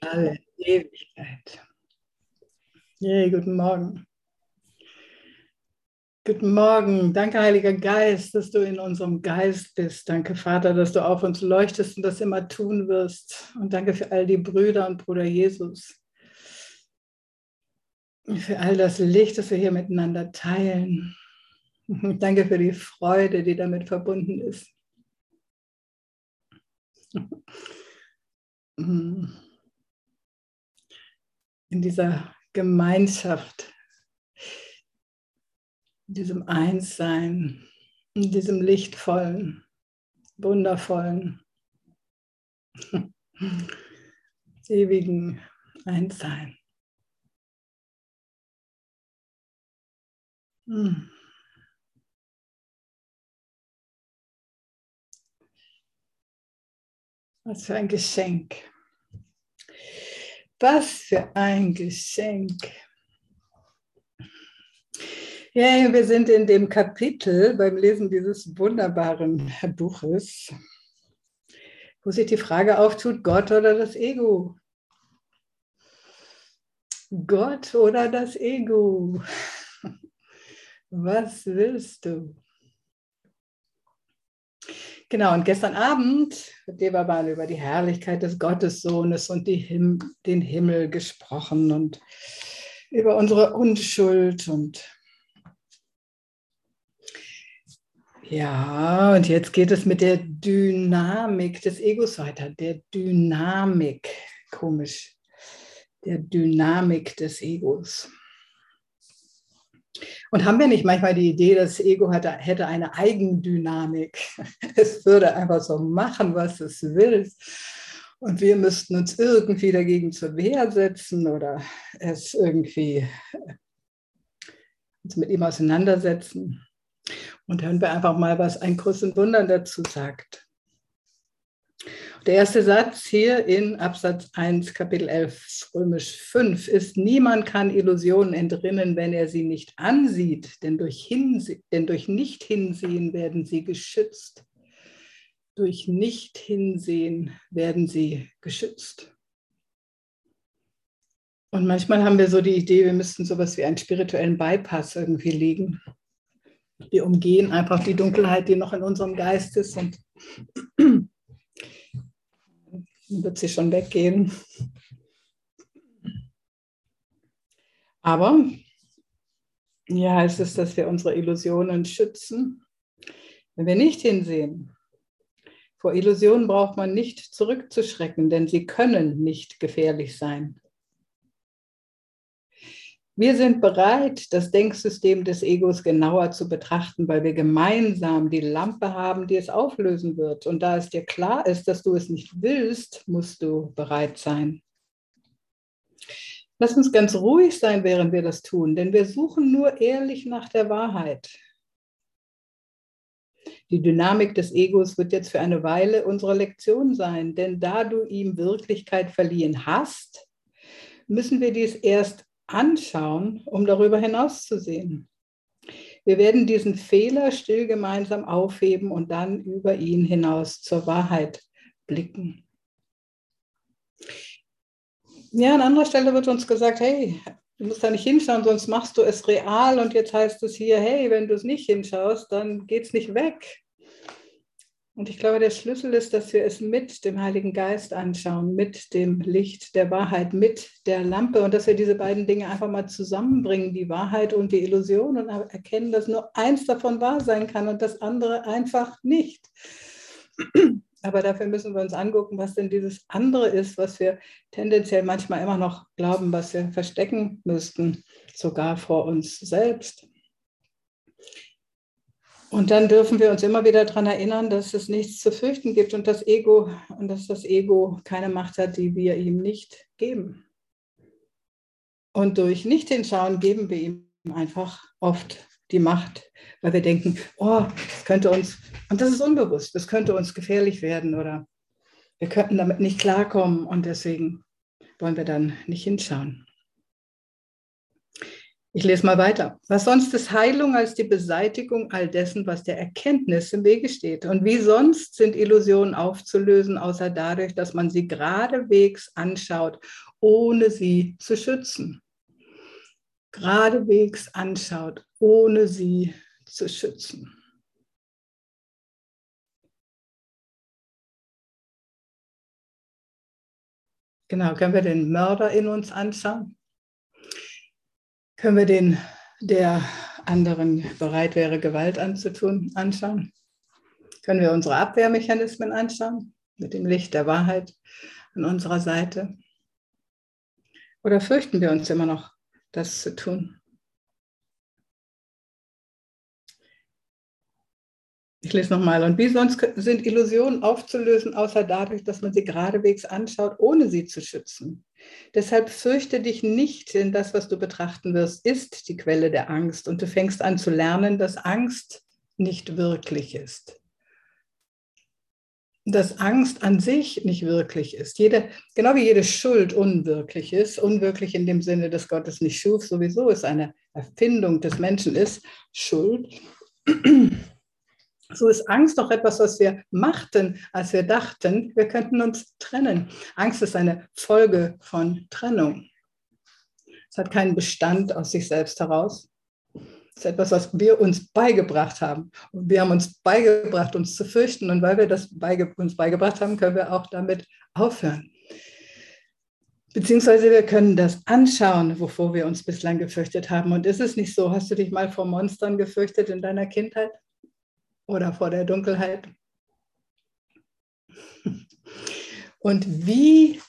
alle Ewigkeit. Yay, guten Morgen. Guten Morgen. Danke, Heiliger Geist, dass du in unserem Geist bist. Danke, Vater, dass du auf uns leuchtest und das immer tun wirst. Und danke für all die Brüder und Bruder Jesus. Für all das Licht, das wir hier miteinander teilen. Danke für die Freude, die damit verbunden ist. In dieser Gemeinschaft, in diesem Einssein, in diesem lichtvollen, wundervollen, ewigen Einssein. Mm. Was für ein Geschenk. Was für ein Geschenk. Ja, wir sind in dem Kapitel beim Lesen dieses wunderbaren Buches, wo sich die Frage auftut, Gott oder das Ego? Gott oder das Ego? Was willst du? Genau, und gestern Abend hat Devaban über die Herrlichkeit des Gottessohnes und Him den Himmel gesprochen und über unsere Unschuld und ja, und jetzt geht es mit der Dynamik des Egos weiter, der Dynamik, komisch, der Dynamik des Egos. Und haben wir nicht manchmal die Idee, das Ego hatte, hätte eine Eigendynamik? Es würde einfach so machen, was es will. Und wir müssten uns irgendwie dagegen zur Wehr setzen oder es irgendwie uns mit ihm auseinandersetzen. Und hören wir einfach mal, was ein Kurs und Wundern dazu sagt. Der erste Satz hier in Absatz 1, Kapitel 11, Römisch 5 ist, niemand kann Illusionen entrinnen, wenn er sie nicht ansieht, denn durch, Hinse denn durch Nicht-Hinsehen werden sie geschützt. Durch Nicht-Hinsehen werden sie geschützt. Und manchmal haben wir so die Idee, wir müssten sowas wie einen spirituellen Bypass irgendwie legen. Wir umgehen einfach die Dunkelheit, die noch in unserem Geist ist und wird sie schon weggehen. Aber ja, heißt es, dass wir unsere Illusionen schützen, wenn wir nicht hinsehen. Vor Illusionen braucht man nicht zurückzuschrecken, denn sie können nicht gefährlich sein. Wir sind bereit, das Denksystem des Egos genauer zu betrachten, weil wir gemeinsam die Lampe haben, die es auflösen wird. Und da es dir klar ist, dass du es nicht willst, musst du bereit sein. Lass uns ganz ruhig sein, während wir das tun, denn wir suchen nur ehrlich nach der Wahrheit. Die Dynamik des Egos wird jetzt für eine Weile unsere Lektion sein, denn da du ihm Wirklichkeit verliehen hast, müssen wir dies erst anschauen, um darüber hinaus zu sehen. Wir werden diesen Fehler still gemeinsam aufheben und dann über ihn hinaus zur Wahrheit blicken. Ja, an anderer Stelle wird uns gesagt, hey, du musst da nicht hinschauen, sonst machst du es real. Und jetzt heißt es hier, hey, wenn du es nicht hinschaust, dann geht es nicht weg. Und ich glaube, der Schlüssel ist, dass wir es mit dem Heiligen Geist anschauen, mit dem Licht der Wahrheit, mit der Lampe und dass wir diese beiden Dinge einfach mal zusammenbringen, die Wahrheit und die Illusion und erkennen, dass nur eins davon wahr sein kann und das andere einfach nicht. Aber dafür müssen wir uns angucken, was denn dieses andere ist, was wir tendenziell manchmal immer noch glauben, was wir verstecken müssten, sogar vor uns selbst. Und dann dürfen wir uns immer wieder daran erinnern, dass es nichts zu fürchten gibt und das Ego und dass das Ego keine Macht hat, die wir ihm nicht geben. Und durch Nicht-Hinschauen geben wir ihm einfach oft die Macht, weil wir denken, oh, das könnte uns, und das ist unbewusst, das könnte uns gefährlich werden oder wir könnten damit nicht klarkommen und deswegen wollen wir dann nicht hinschauen. Ich lese mal weiter. Was sonst ist Heilung als die Beseitigung all dessen, was der Erkenntnis im Wege steht? Und wie sonst sind Illusionen aufzulösen, außer dadurch, dass man sie geradewegs anschaut, ohne sie zu schützen? Geradewegs anschaut, ohne sie zu schützen. Genau, können wir den Mörder in uns anschauen? Können wir den, der anderen bereit wäre, Gewalt anzutun, anschauen? Können wir unsere Abwehrmechanismen anschauen mit dem Licht der Wahrheit an unserer Seite? Oder fürchten wir uns immer noch, das zu tun? Ich lese nochmal. Und wie sonst sind Illusionen aufzulösen, außer dadurch, dass man sie geradewegs anschaut, ohne sie zu schützen. Deshalb fürchte dich nicht, denn das, was du betrachten wirst, ist die Quelle der Angst. Und du fängst an zu lernen, dass Angst nicht wirklich ist. Dass Angst an sich nicht wirklich ist. Jede, genau wie jede Schuld unwirklich ist, unwirklich in dem Sinne, dass Gott es nicht schuf, sowieso ist eine Erfindung des Menschen ist, Schuld so ist Angst doch etwas, was wir machten, als wir dachten, wir könnten uns trennen. Angst ist eine Folge von Trennung. Es hat keinen Bestand aus sich selbst heraus. Es ist etwas, was wir uns beigebracht haben. Wir haben uns beigebracht, uns zu fürchten. Und weil wir das beige uns beigebracht haben, können wir auch damit aufhören. Beziehungsweise wir können das anschauen, wovor wir uns bislang gefürchtet haben. Und ist es nicht so, hast du dich mal vor Monstern gefürchtet in deiner Kindheit? Oder vor der Dunkelheit. Und wie,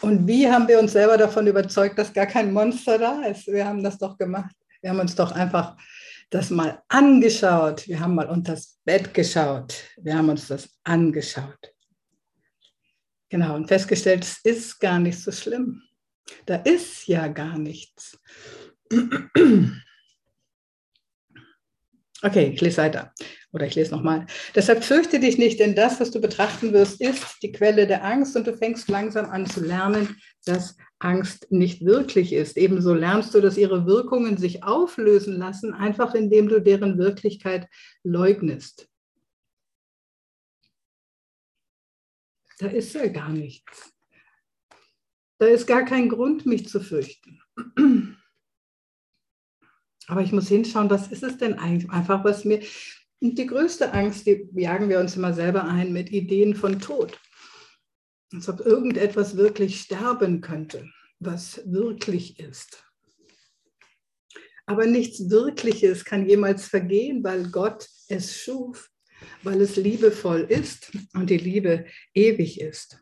und wie haben wir uns selber davon überzeugt, dass gar kein Monster da ist? Wir haben das doch gemacht. Wir haben uns doch einfach das mal angeschaut. Wir haben mal unter das Bett geschaut. Wir haben uns das angeschaut. Genau, und festgestellt, es ist gar nicht so schlimm. Da ist ja gar nichts. Okay, ich lese weiter. Oder ich lese nochmal. Deshalb fürchte dich nicht, denn das, was du betrachten wirst, ist die Quelle der Angst und du fängst langsam an zu lernen, dass Angst nicht wirklich ist. Ebenso lernst du, dass ihre Wirkungen sich auflösen lassen, einfach indem du deren Wirklichkeit leugnest. Da ist ja gar nichts. Da ist gar kein Grund, mich zu fürchten. Aber ich muss hinschauen, was ist es denn eigentlich? Einfach, was mir. Und die größte Angst, die jagen wir uns immer selber ein mit Ideen von Tod. Als ob irgendetwas wirklich sterben könnte, was wirklich ist. Aber nichts Wirkliches kann jemals vergehen, weil Gott es schuf, weil es liebevoll ist und die Liebe ewig ist.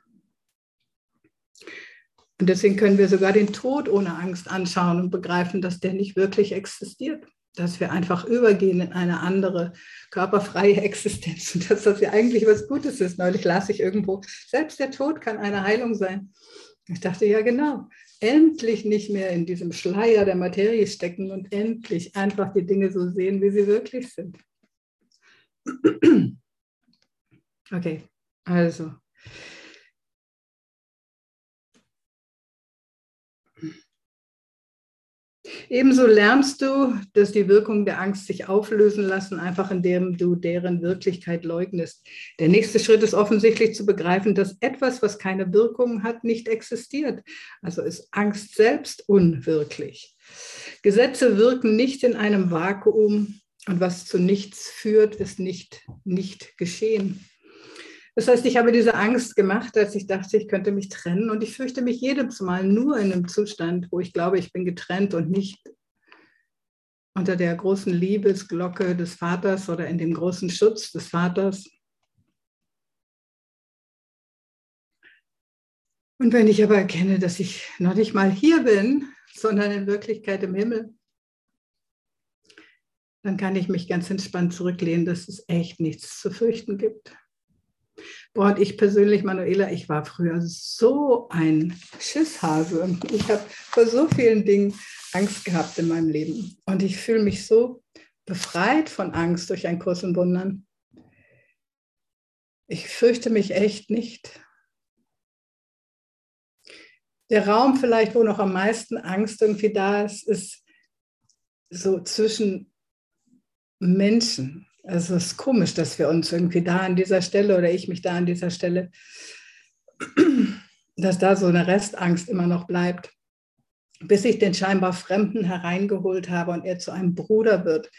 Und deswegen können wir sogar den Tod ohne Angst anschauen und begreifen, dass der nicht wirklich existiert. Dass wir einfach übergehen in eine andere körperfreie Existenz und dass das ja eigentlich was Gutes ist. Neulich las ich irgendwo, selbst der Tod kann eine Heilung sein. Ich dachte, ja genau, endlich nicht mehr in diesem Schleier der Materie stecken und endlich einfach die Dinge so sehen, wie sie wirklich sind. Okay, also Ebenso lernst du, dass die Wirkungen der Angst sich auflösen lassen, einfach indem du deren Wirklichkeit leugnest. Der nächste Schritt ist offensichtlich zu begreifen, dass etwas, was keine Wirkungen hat, nicht existiert. Also ist Angst selbst unwirklich. Gesetze wirken nicht in einem Vakuum und was zu nichts führt, ist nicht, nicht geschehen. Das heißt, ich habe diese Angst gemacht, als ich dachte, ich könnte mich trennen. Und ich fürchte mich jedes Mal nur in einem Zustand, wo ich glaube, ich bin getrennt und nicht unter der großen Liebesglocke des Vaters oder in dem großen Schutz des Vaters. Und wenn ich aber erkenne, dass ich noch nicht mal hier bin, sondern in Wirklichkeit im Himmel, dann kann ich mich ganz entspannt zurücklehnen, dass es echt nichts zu fürchten gibt. Boah, und ich persönlich, Manuela, ich war früher so ein Schisshase. Ich habe vor so vielen Dingen Angst gehabt in meinem Leben. Und ich fühle mich so befreit von Angst durch ein Kurs in Wundern. Ich fürchte mich echt nicht. Der Raum vielleicht, wo noch am meisten Angst irgendwie da ist, ist so zwischen Menschen. Also es ist komisch, dass wir uns irgendwie da an dieser Stelle oder ich mich da an dieser Stelle, dass da so eine Restangst immer noch bleibt, bis ich den scheinbar Fremden hereingeholt habe und er zu einem Bruder wird,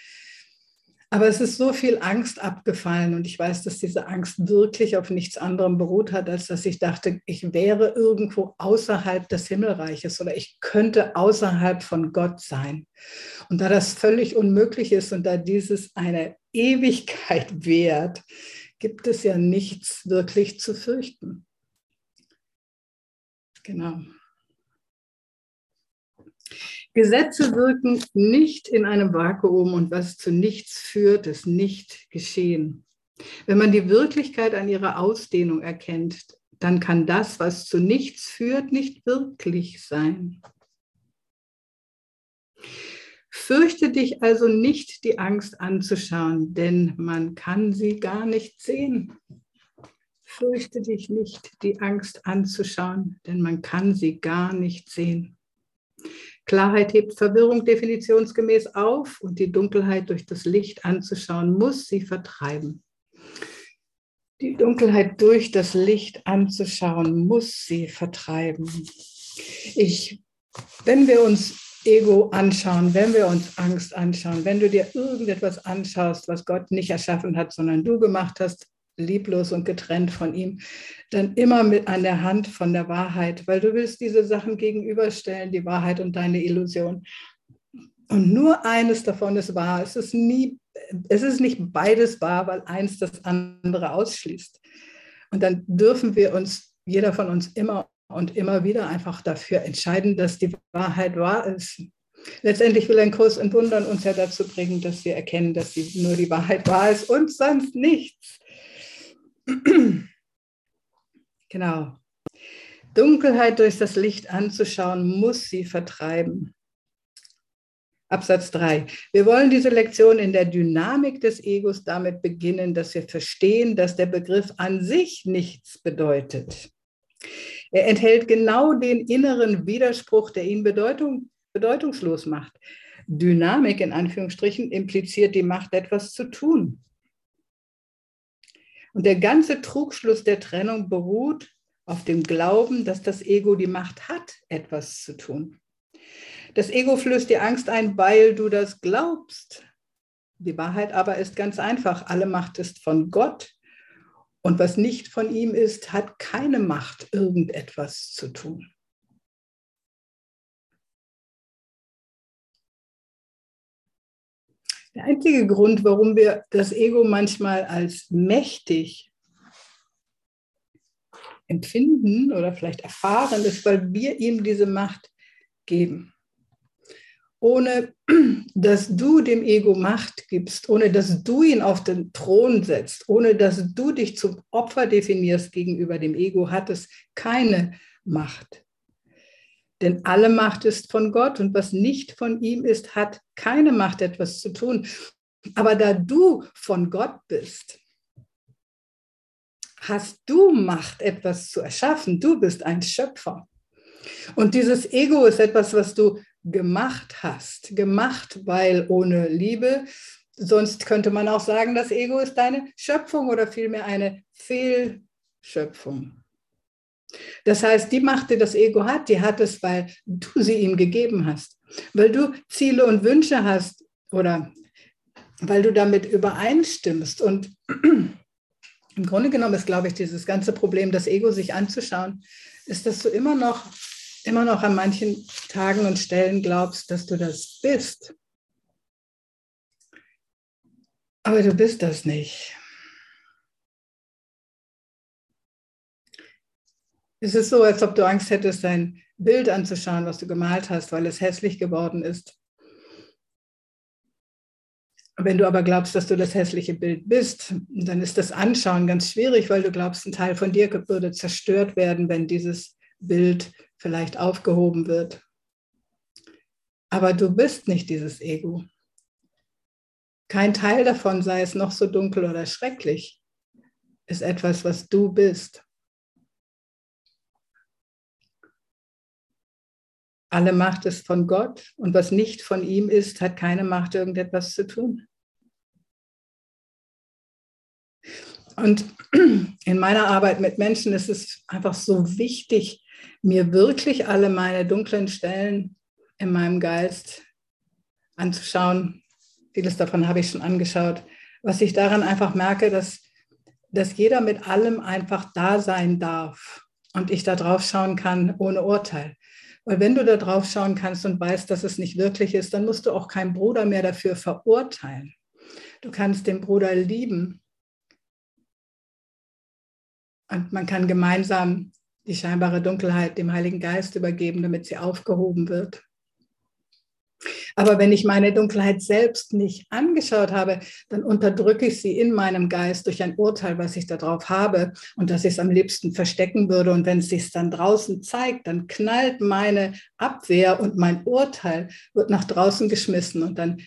aber es ist so viel Angst abgefallen und ich weiß, dass diese Angst wirklich auf nichts anderem beruht hat, als dass ich dachte, ich wäre irgendwo außerhalb des Himmelreiches oder ich könnte außerhalb von Gott sein. Und da das völlig unmöglich ist und da dieses eine Ewigkeit währt, gibt es ja nichts wirklich zu fürchten. Genau. Gesetze wirken nicht in einem Vakuum und was zu nichts führt, ist nicht geschehen. Wenn man die Wirklichkeit an ihrer Ausdehnung erkennt, dann kann das, was zu nichts führt, nicht wirklich sein. Fürchte dich also nicht, die Angst anzuschauen, denn man kann sie gar nicht sehen. Fürchte dich nicht, die Angst anzuschauen, denn man kann sie gar nicht sehen. Klarheit hebt Verwirrung definitionsgemäß auf und die Dunkelheit durch das Licht anzuschauen, muss sie vertreiben. Die Dunkelheit durch das Licht anzuschauen, muss sie vertreiben. Ich, wenn wir uns Ego anschauen, wenn wir uns Angst anschauen, wenn du dir irgendetwas anschaust, was Gott nicht erschaffen hat, sondern du gemacht hast, lieblos und getrennt von ihm, dann immer mit an der Hand von der Wahrheit, weil du willst diese Sachen gegenüberstellen, die Wahrheit und deine Illusion. Und nur eines davon ist wahr. Es ist, nie, es ist nicht beides wahr, weil eins das andere ausschließt. Und dann dürfen wir uns, jeder von uns immer und immer wieder einfach dafür entscheiden, dass die Wahrheit wahr ist. Letztendlich will ein Kurs in Wundern uns ja dazu bringen, dass wir erkennen, dass die, nur die Wahrheit wahr ist und sonst nichts. Genau. Dunkelheit durch das Licht anzuschauen, muss sie vertreiben. Absatz 3. Wir wollen diese Lektion in der Dynamik des Egos damit beginnen, dass wir verstehen, dass der Begriff an sich nichts bedeutet. Er enthält genau den inneren Widerspruch, der ihn Bedeutung, bedeutungslos macht. Dynamik in Anführungsstrichen impliziert die Macht, etwas zu tun. Und der ganze Trugschluss der Trennung beruht auf dem Glauben, dass das Ego die Macht hat, etwas zu tun. Das Ego flößt dir Angst ein, weil du das glaubst. Die Wahrheit aber ist ganz einfach. Alle Macht ist von Gott. Und was nicht von ihm ist, hat keine Macht, irgendetwas zu tun. Der einzige Grund, warum wir das Ego manchmal als mächtig empfinden oder vielleicht erfahren, ist, weil wir ihm diese Macht geben. Ohne dass du dem Ego Macht gibst, ohne dass du ihn auf den Thron setzt, ohne dass du dich zum Opfer definierst gegenüber dem Ego, hat es keine Macht. Denn alle Macht ist von Gott und was nicht von ihm ist, hat keine Macht, etwas zu tun. Aber da du von Gott bist, hast du Macht, etwas zu erschaffen. Du bist ein Schöpfer. Und dieses Ego ist etwas, was du gemacht hast. Gemacht, weil ohne Liebe, sonst könnte man auch sagen, das Ego ist deine Schöpfung oder vielmehr eine Fehlschöpfung. Das heißt, die Macht, die das Ego hat, die hat es, weil du sie ihm gegeben hast. Weil du Ziele und Wünsche hast oder weil du damit übereinstimmst. Und im Grunde genommen ist, glaube ich, dieses ganze Problem, das Ego sich anzuschauen, ist, dass du immer noch, immer noch an manchen Tagen und Stellen glaubst, dass du das bist. Aber du bist das nicht. Es ist so, als ob du Angst hättest, dein Bild anzuschauen, was du gemalt hast, weil es hässlich geworden ist. Wenn du aber glaubst, dass du das hässliche Bild bist, dann ist das Anschauen ganz schwierig, weil du glaubst, ein Teil von dir würde zerstört werden, wenn dieses Bild vielleicht aufgehoben wird. Aber du bist nicht dieses Ego. Kein Teil davon, sei es noch so dunkel oder schrecklich, ist etwas, was du bist. Alle Macht ist von Gott und was nicht von ihm ist, hat keine Macht, irgendetwas zu tun. Und in meiner Arbeit mit Menschen ist es einfach so wichtig, mir wirklich alle meine dunklen Stellen in meinem Geist anzuschauen. Vieles davon habe ich schon angeschaut. Was ich daran einfach merke, dass, dass jeder mit allem einfach da sein darf und ich da drauf schauen kann ohne Urteil. Weil wenn du da drauf schauen kannst und weißt, dass es nicht wirklich ist, dann musst du auch keinen Bruder mehr dafür verurteilen. Du kannst den Bruder lieben. Und man kann gemeinsam die scheinbare Dunkelheit dem Heiligen Geist übergeben, damit sie aufgehoben wird. Aber wenn ich meine Dunkelheit selbst nicht angeschaut habe, dann unterdrücke ich sie in meinem Geist durch ein Urteil, was ich darauf habe und dass ich es am liebsten verstecken würde. Und wenn es sich dann draußen zeigt, dann knallt meine Abwehr und mein Urteil wird nach draußen geschmissen und dann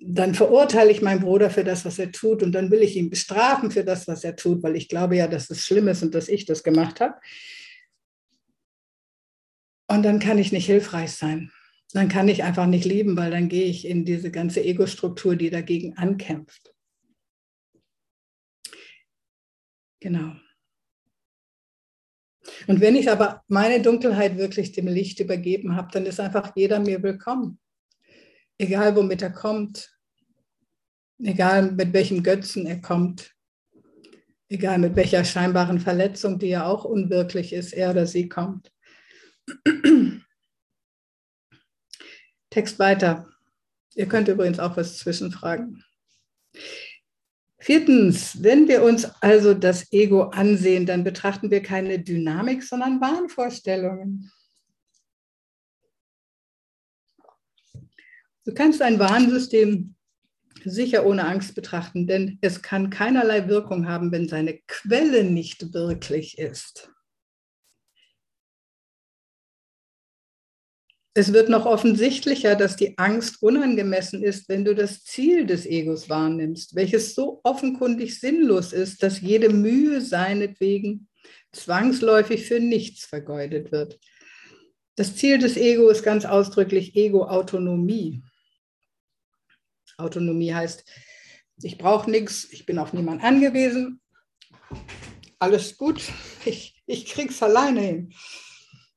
dann verurteile ich meinen Bruder für das, was er tut und dann will ich ihn bestrafen für das, was er tut, weil ich glaube ja, dass es schlimm ist und dass ich das gemacht habe. Und dann kann ich nicht hilfreich sein. Dann kann ich einfach nicht lieben, weil dann gehe ich in diese ganze Ego-Struktur, die dagegen ankämpft. Genau. Und wenn ich aber meine Dunkelheit wirklich dem Licht übergeben habe, dann ist einfach jeder mir willkommen. Egal womit er kommt, egal mit welchem Götzen er kommt, egal mit welcher scheinbaren Verletzung, die ja auch unwirklich ist, er oder sie kommt. Text weiter. Ihr könnt übrigens auch was zwischenfragen. Viertens, wenn wir uns also das Ego ansehen, dann betrachten wir keine Dynamik, sondern Wahnvorstellungen. Du kannst ein Warnsystem sicher ohne Angst betrachten, denn es kann keinerlei Wirkung haben, wenn seine Quelle nicht wirklich ist. Es wird noch offensichtlicher, dass die Angst unangemessen ist, wenn du das Ziel des Egos wahrnimmst, welches so offenkundig sinnlos ist, dass jede Mühe seinetwegen zwangsläufig für nichts vergeudet wird. Das Ziel des Ego ist ganz ausdrücklich Ego-Autonomie. Autonomie heißt, ich brauche nichts, ich bin auf niemanden angewiesen, alles gut, ich, ich krieg's alleine hin.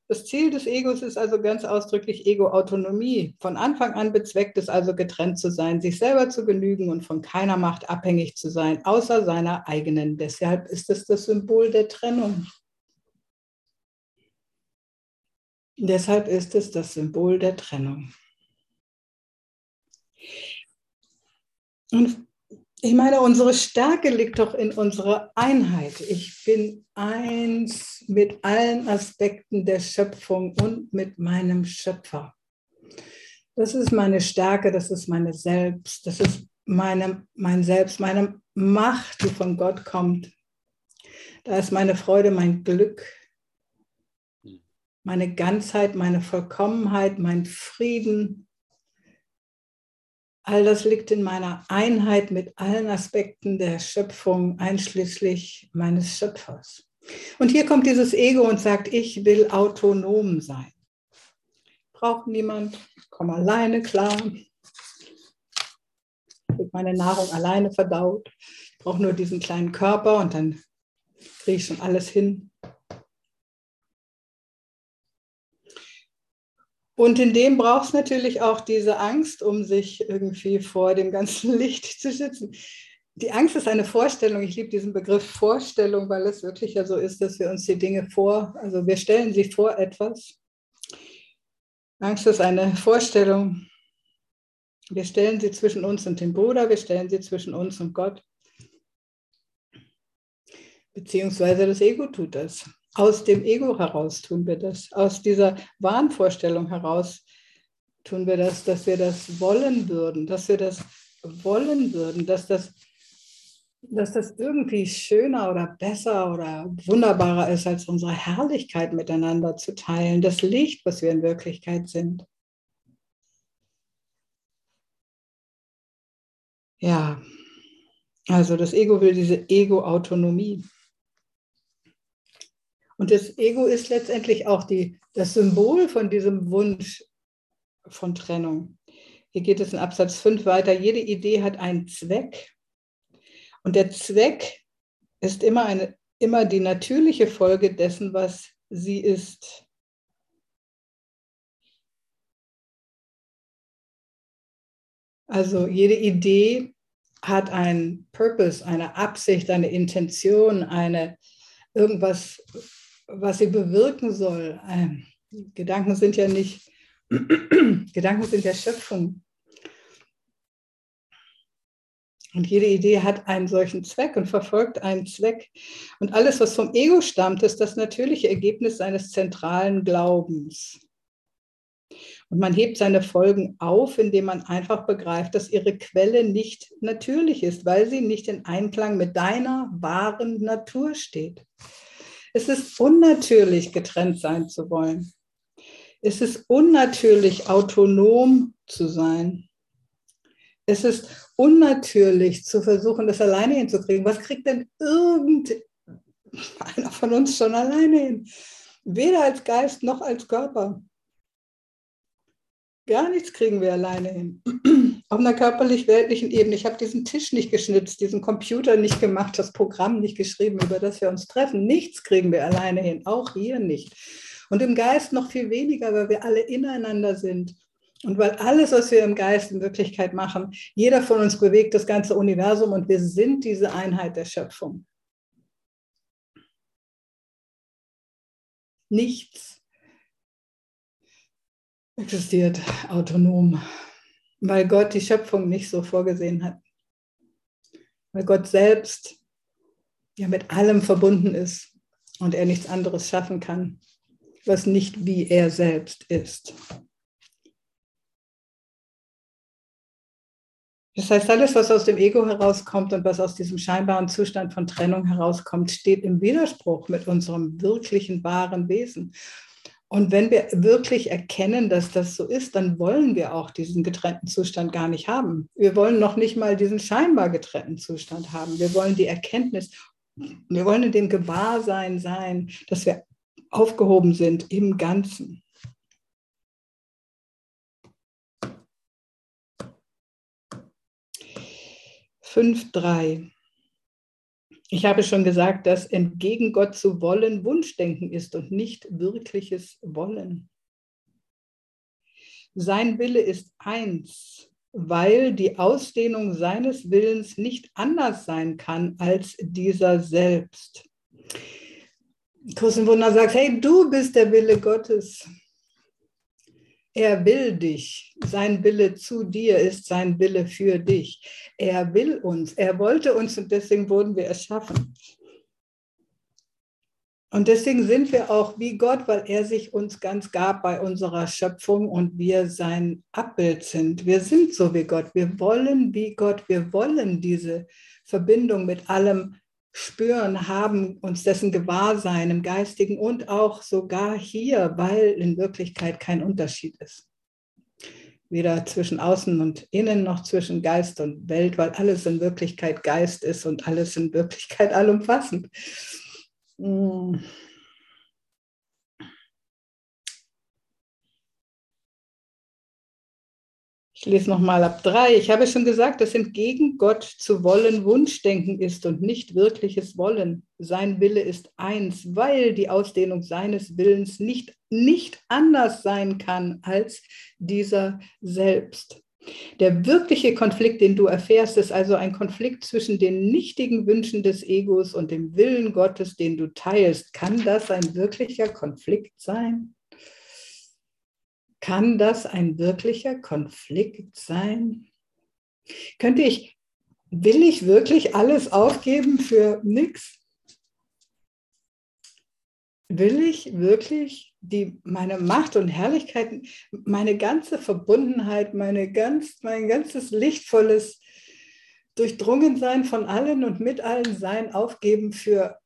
Das Ziel des Egos ist also ganz ausdrücklich Ego-Autonomie. Von Anfang an bezweckt es also getrennt zu sein, sich selber zu genügen und von keiner Macht abhängig zu sein, außer seiner eigenen. Deshalb ist es das Symbol der Trennung. Deshalb ist es das Symbol der Trennung. Und ich meine, unsere Stärke liegt doch in unserer Einheit. Ich bin eins mit allen Aspekten der Schöpfung und mit meinem Schöpfer. Das ist meine Stärke, das ist meine Selbst, das ist meine, mein Selbst, meine Macht, die von Gott kommt. Da ist meine Freude, mein Glück, meine Ganzheit, meine Vollkommenheit, mein Frieden, All das liegt in meiner Einheit mit allen Aspekten der Schöpfung, einschließlich meines Schöpfers. Und hier kommt dieses Ego und sagt, ich will autonom sein. Braucht niemand, komme alleine klar. Wird meine Nahrung alleine verdaut. Brauche nur diesen kleinen Körper und dann kriege ich schon alles hin. Und in dem braucht es natürlich auch diese Angst, um sich irgendwie vor dem ganzen Licht zu schützen. Die Angst ist eine Vorstellung. Ich liebe diesen Begriff Vorstellung, weil es wirklich ja so ist, dass wir uns die Dinge vor, also wir stellen sie vor etwas. Angst ist eine Vorstellung. Wir stellen sie zwischen uns und dem Bruder, wir stellen sie zwischen uns und Gott. Beziehungsweise das Ego tut das. Aus dem Ego heraus tun wir das, aus dieser Wahnvorstellung heraus tun wir das, dass wir das wollen würden, dass wir das wollen würden, dass das, dass das irgendwie schöner oder besser oder wunderbarer ist, als unsere Herrlichkeit miteinander zu teilen, das Licht, was wir in Wirklichkeit sind. Ja, also das Ego will diese Ego-Autonomie. Und das Ego ist letztendlich auch die, das Symbol von diesem Wunsch von Trennung. Hier geht es in Absatz 5 weiter. Jede Idee hat einen Zweck. Und der Zweck ist immer, eine, immer die natürliche Folge dessen, was sie ist. Also jede Idee hat einen Purpose, eine Absicht, eine Intention, eine irgendwas, was sie bewirken soll. Ähm, Gedanken sind ja nicht, Gedanken sind ja Schöpfung. Und jede Idee hat einen solchen Zweck und verfolgt einen Zweck. Und alles, was vom Ego stammt, ist das natürliche Ergebnis seines zentralen Glaubens. Und man hebt seine Folgen auf, indem man einfach begreift, dass ihre Quelle nicht natürlich ist, weil sie nicht in Einklang mit deiner wahren Natur steht. Es ist unnatürlich, getrennt sein zu wollen. Es ist unnatürlich, autonom zu sein. Es ist unnatürlich zu versuchen, das alleine hinzukriegen. Was kriegt denn irgendeiner von uns schon alleine hin? Weder als Geist noch als Körper. Gar nichts kriegen wir alleine hin. Auf einer körperlich-weltlichen Ebene. Ich habe diesen Tisch nicht geschnitzt, diesen Computer nicht gemacht, das Programm nicht geschrieben, über das wir uns treffen. Nichts kriegen wir alleine hin, auch hier nicht. Und im Geist noch viel weniger, weil wir alle ineinander sind. Und weil alles, was wir im Geist in Wirklichkeit machen, jeder von uns bewegt das ganze Universum und wir sind diese Einheit der Schöpfung. Nichts existiert autonom, weil Gott die Schöpfung nicht so vorgesehen hat. Weil Gott selbst ja mit allem verbunden ist und er nichts anderes schaffen kann, was nicht wie er selbst ist. Das heißt, alles, was aus dem Ego herauskommt und was aus diesem scheinbaren Zustand von Trennung herauskommt, steht im Widerspruch mit unserem wirklichen, wahren Wesen. Und wenn wir wirklich erkennen, dass das so ist, dann wollen wir auch diesen getrennten Zustand gar nicht haben. Wir wollen noch nicht mal diesen scheinbar getrennten Zustand haben. Wir wollen die Erkenntnis, wir wollen in dem Gewahrsein sein, dass wir aufgehoben sind im Ganzen. Fünf, drei. Ich habe schon gesagt, dass entgegen Gott zu wollen Wunschdenken ist und nicht wirkliches Wollen. Sein Wille ist eins, weil die Ausdehnung seines Willens nicht anders sein kann als dieser selbst. Kurs im Wunder sagt, hey, du bist der Wille Gottes. Er will dich. Sein Wille zu dir ist sein Wille für dich. Er will uns. Er wollte uns und deswegen wurden wir erschaffen. Und deswegen sind wir auch wie Gott, weil er sich uns ganz gab bei unserer Schöpfung und wir sein Abbild sind. Wir sind so wie Gott. Wir wollen wie Gott. Wir wollen diese Verbindung mit allem spüren, haben, uns dessen gewahr sein im geistigen und auch sogar hier, weil in Wirklichkeit kein Unterschied ist. Weder zwischen Außen und Innen noch zwischen Geist und Welt, weil alles in Wirklichkeit Geist ist und alles in Wirklichkeit allumfassend. Hm. Ich lese nochmal ab drei. Ich habe schon gesagt, dass entgegen Gott zu wollen Wunschdenken ist und nicht wirkliches Wollen. Sein Wille ist eins, weil die Ausdehnung seines Willens nicht, nicht anders sein kann als dieser selbst. Der wirkliche Konflikt, den du erfährst, ist also ein Konflikt zwischen den nichtigen Wünschen des Egos und dem Willen Gottes, den du teilst. Kann das ein wirklicher Konflikt sein? Kann das ein wirklicher Konflikt sein? Könnte ich, will ich wirklich alles aufgeben für nichts? Will ich wirklich die, meine Macht und Herrlichkeit, meine ganze Verbundenheit, meine ganz, mein ganzes lichtvolles Durchdrungensein von allen und mit allen Sein aufgeben für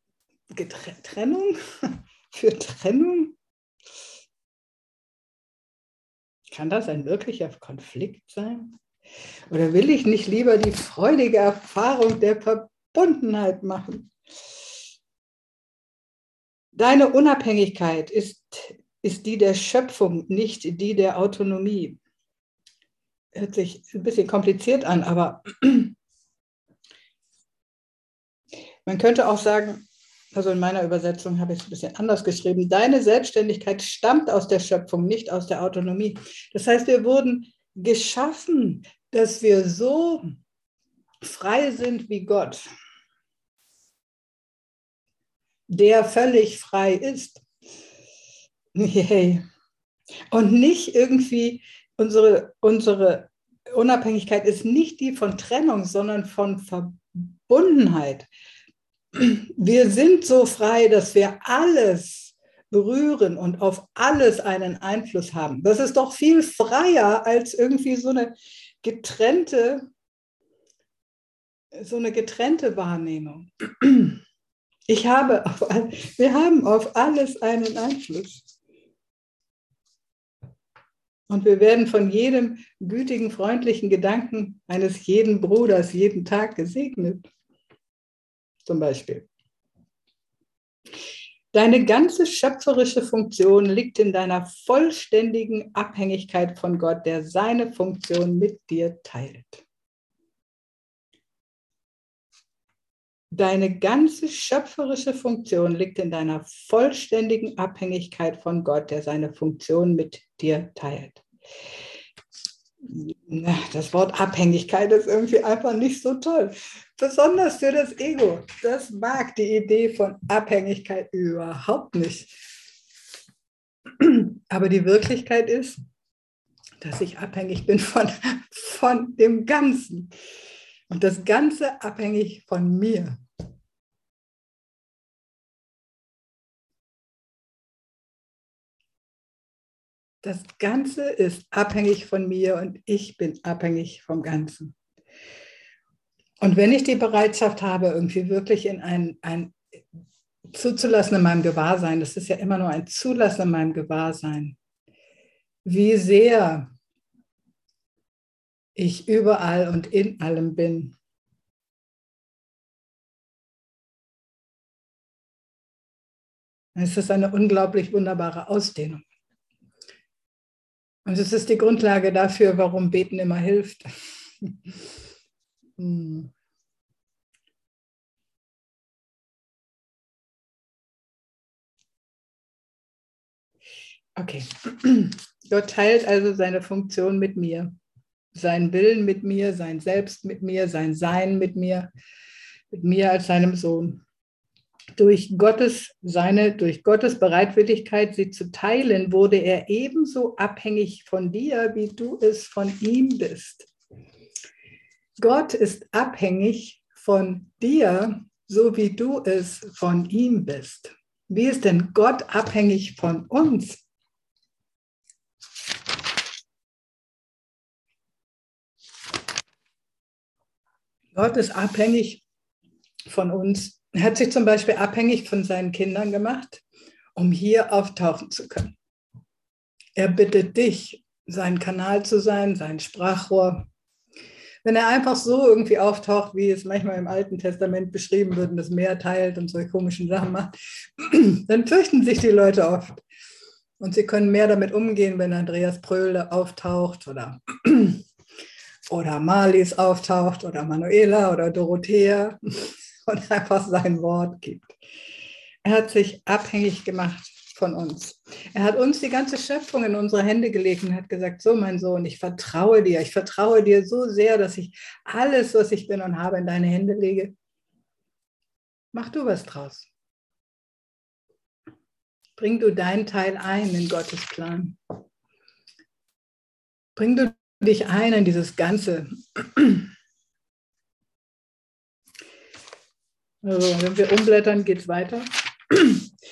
Trennung? für Trennung? Kann das ein wirklicher Konflikt sein? Oder will ich nicht lieber die freudige Erfahrung der Verbundenheit machen? Deine Unabhängigkeit ist, ist die der Schöpfung, nicht die der Autonomie. Hört sich ein bisschen kompliziert an, aber man könnte auch sagen, also in meiner Übersetzung habe ich es ein bisschen anders geschrieben, deine Selbstständigkeit stammt aus der Schöpfung, nicht aus der Autonomie. Das heißt, wir wurden geschaffen, dass wir so frei sind wie Gott, der völlig frei ist. Yay. Und nicht irgendwie unsere, unsere Unabhängigkeit ist nicht die von Trennung, sondern von Verbundenheit. Wir sind so frei, dass wir alles berühren und auf alles einen Einfluss haben. Das ist doch viel freier als irgendwie so eine getrennte, so eine getrennte Wahrnehmung. Ich habe auf, wir haben auf alles einen Einfluss. Und wir werden von jedem gütigen, freundlichen Gedanken eines jeden Bruders jeden Tag gesegnet. Zum Beispiel. Deine ganze schöpferische Funktion liegt in deiner vollständigen Abhängigkeit von Gott, der seine Funktion mit dir teilt. Deine ganze schöpferische Funktion liegt in deiner vollständigen Abhängigkeit von Gott, der seine Funktion mit dir teilt. Das Wort Abhängigkeit ist irgendwie einfach nicht so toll. Besonders für das Ego. Das mag die Idee von Abhängigkeit überhaupt nicht. Aber die Wirklichkeit ist, dass ich abhängig bin von, von dem Ganzen. Und das Ganze abhängig von mir. Das Ganze ist abhängig von mir und ich bin abhängig vom Ganzen. Und wenn ich die Bereitschaft habe, irgendwie wirklich in ein, ein zuzulassen in meinem Gewahrsein, das ist ja immer nur ein Zulassen in meinem Gewahrsein, wie sehr ich überall und in allem bin. Es ist eine unglaublich wunderbare Ausdehnung. Und es ist die Grundlage dafür, warum Beten immer hilft. Hm. Okay. Gott teilt also seine Funktion mit mir, seinen Willen mit mir, sein Selbst mit mir, sein Sein mit mir, mit mir als seinem Sohn durch Gottes, seine, durch Gottes Bereitwilligkeit, sie zu teilen, wurde er ebenso abhängig von dir, wie du es von ihm bist. Gott ist abhängig von dir, so wie du es von ihm bist. Wie ist denn Gott abhängig von uns? Gott ist abhängig von uns er hat sich zum Beispiel abhängig von seinen Kindern gemacht, um hier auftauchen zu können. Er bittet dich, sein Kanal zu sein, sein Sprachrohr. Wenn er einfach so irgendwie auftaucht, wie es manchmal im Alten Testament beschrieben wird und das Meer teilt und solche komischen Sachen macht, dann fürchten sich die Leute oft. Und sie können mehr damit umgehen, wenn Andreas Pröhle auftaucht oder, oder Marlies auftaucht oder Manuela oder Dorothea und einfach sein Wort gibt. Er hat sich abhängig gemacht von uns. Er hat uns die ganze Schöpfung in unsere Hände gelegt und hat gesagt, so mein Sohn, ich vertraue dir, ich vertraue dir so sehr, dass ich alles, was ich bin und habe, in deine Hände lege. Mach du was draus. Bring du deinen Teil ein in Gottes Plan. Bring du dich ein in dieses Ganze. Also wenn wir umblättern, geht es weiter.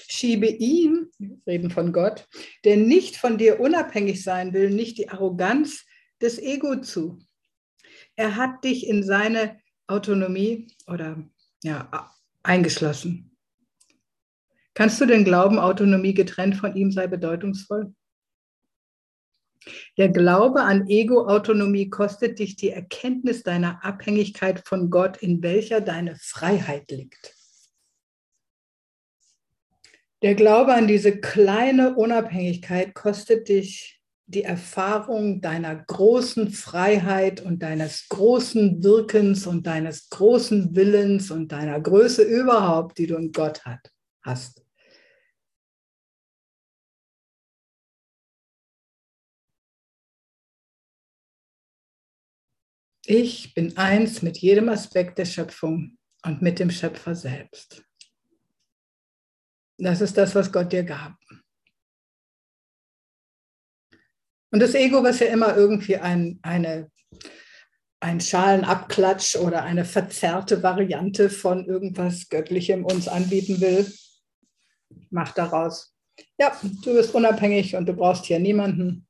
Schiebe ihm, reden von Gott, der nicht von dir unabhängig sein will, nicht die Arroganz des Ego zu. Er hat dich in seine Autonomie oder ja, eingeschlossen. Kannst du denn glauben, Autonomie getrennt von ihm sei bedeutungsvoll? Der Glaube an Ego-Autonomie kostet dich die Erkenntnis deiner Abhängigkeit von Gott, in welcher deine Freiheit liegt. Der Glaube an diese kleine Unabhängigkeit kostet dich die Erfahrung deiner großen Freiheit und deines großen Wirkens und deines großen Willens und deiner Größe überhaupt, die du in Gott hat, hast. Ich bin eins mit jedem Aspekt der Schöpfung und mit dem Schöpfer selbst. Das ist das, was Gott dir gab. Und das Ego, was ja immer irgendwie ein, eine, ein Schalenabklatsch oder eine verzerrte Variante von irgendwas Göttlichem uns anbieten will, macht daraus, ja, du bist unabhängig und du brauchst hier niemanden,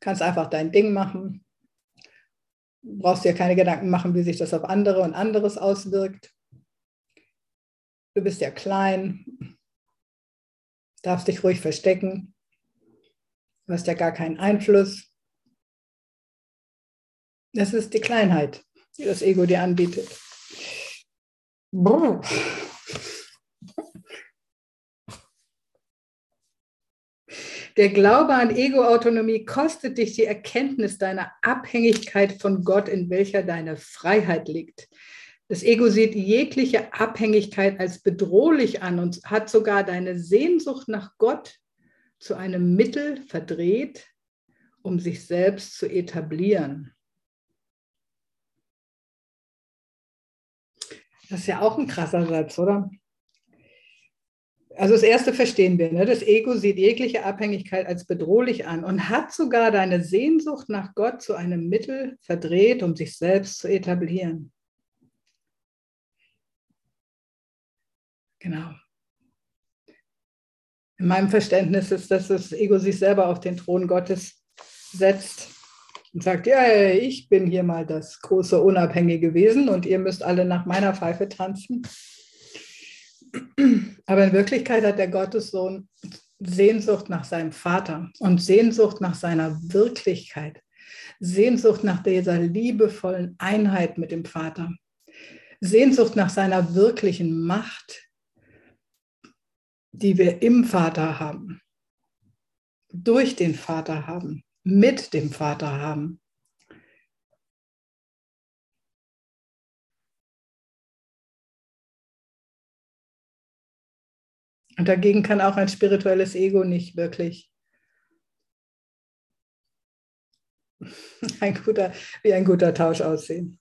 kannst einfach dein Ding machen, brauchst dir keine Gedanken machen, wie sich das auf andere und anderes auswirkt. Du bist ja klein, darfst dich ruhig verstecken, du hast ja gar keinen Einfluss. Das ist die Kleinheit, die das Ego dir anbietet. Brr. Der Glaube an Ego-Autonomie kostet dich die Erkenntnis deiner Abhängigkeit von Gott, in welcher deine Freiheit liegt. Das Ego sieht jegliche Abhängigkeit als bedrohlich an und hat sogar deine Sehnsucht nach Gott zu einem Mittel verdreht, um sich selbst zu etablieren. Das ist ja auch ein krasser Satz, oder? Also das erste verstehen wir, ne? das Ego sieht jegliche Abhängigkeit als bedrohlich an und hat sogar deine Sehnsucht nach Gott zu einem Mittel verdreht, um sich selbst zu etablieren. Genau. In meinem Verständnis ist, dass das Ego sich selber auf den Thron Gottes setzt und sagt, ja, ich bin hier mal das große unabhängige Wesen und ihr müsst alle nach meiner Pfeife tanzen. Aber in Wirklichkeit hat der Gottessohn Sehnsucht nach seinem Vater und Sehnsucht nach seiner Wirklichkeit, Sehnsucht nach dieser liebevollen Einheit mit dem Vater, Sehnsucht nach seiner wirklichen Macht, die wir im Vater haben, durch den Vater haben, mit dem Vater haben. Und dagegen kann auch ein spirituelles Ego nicht wirklich ein guter, wie ein guter Tausch aussehen.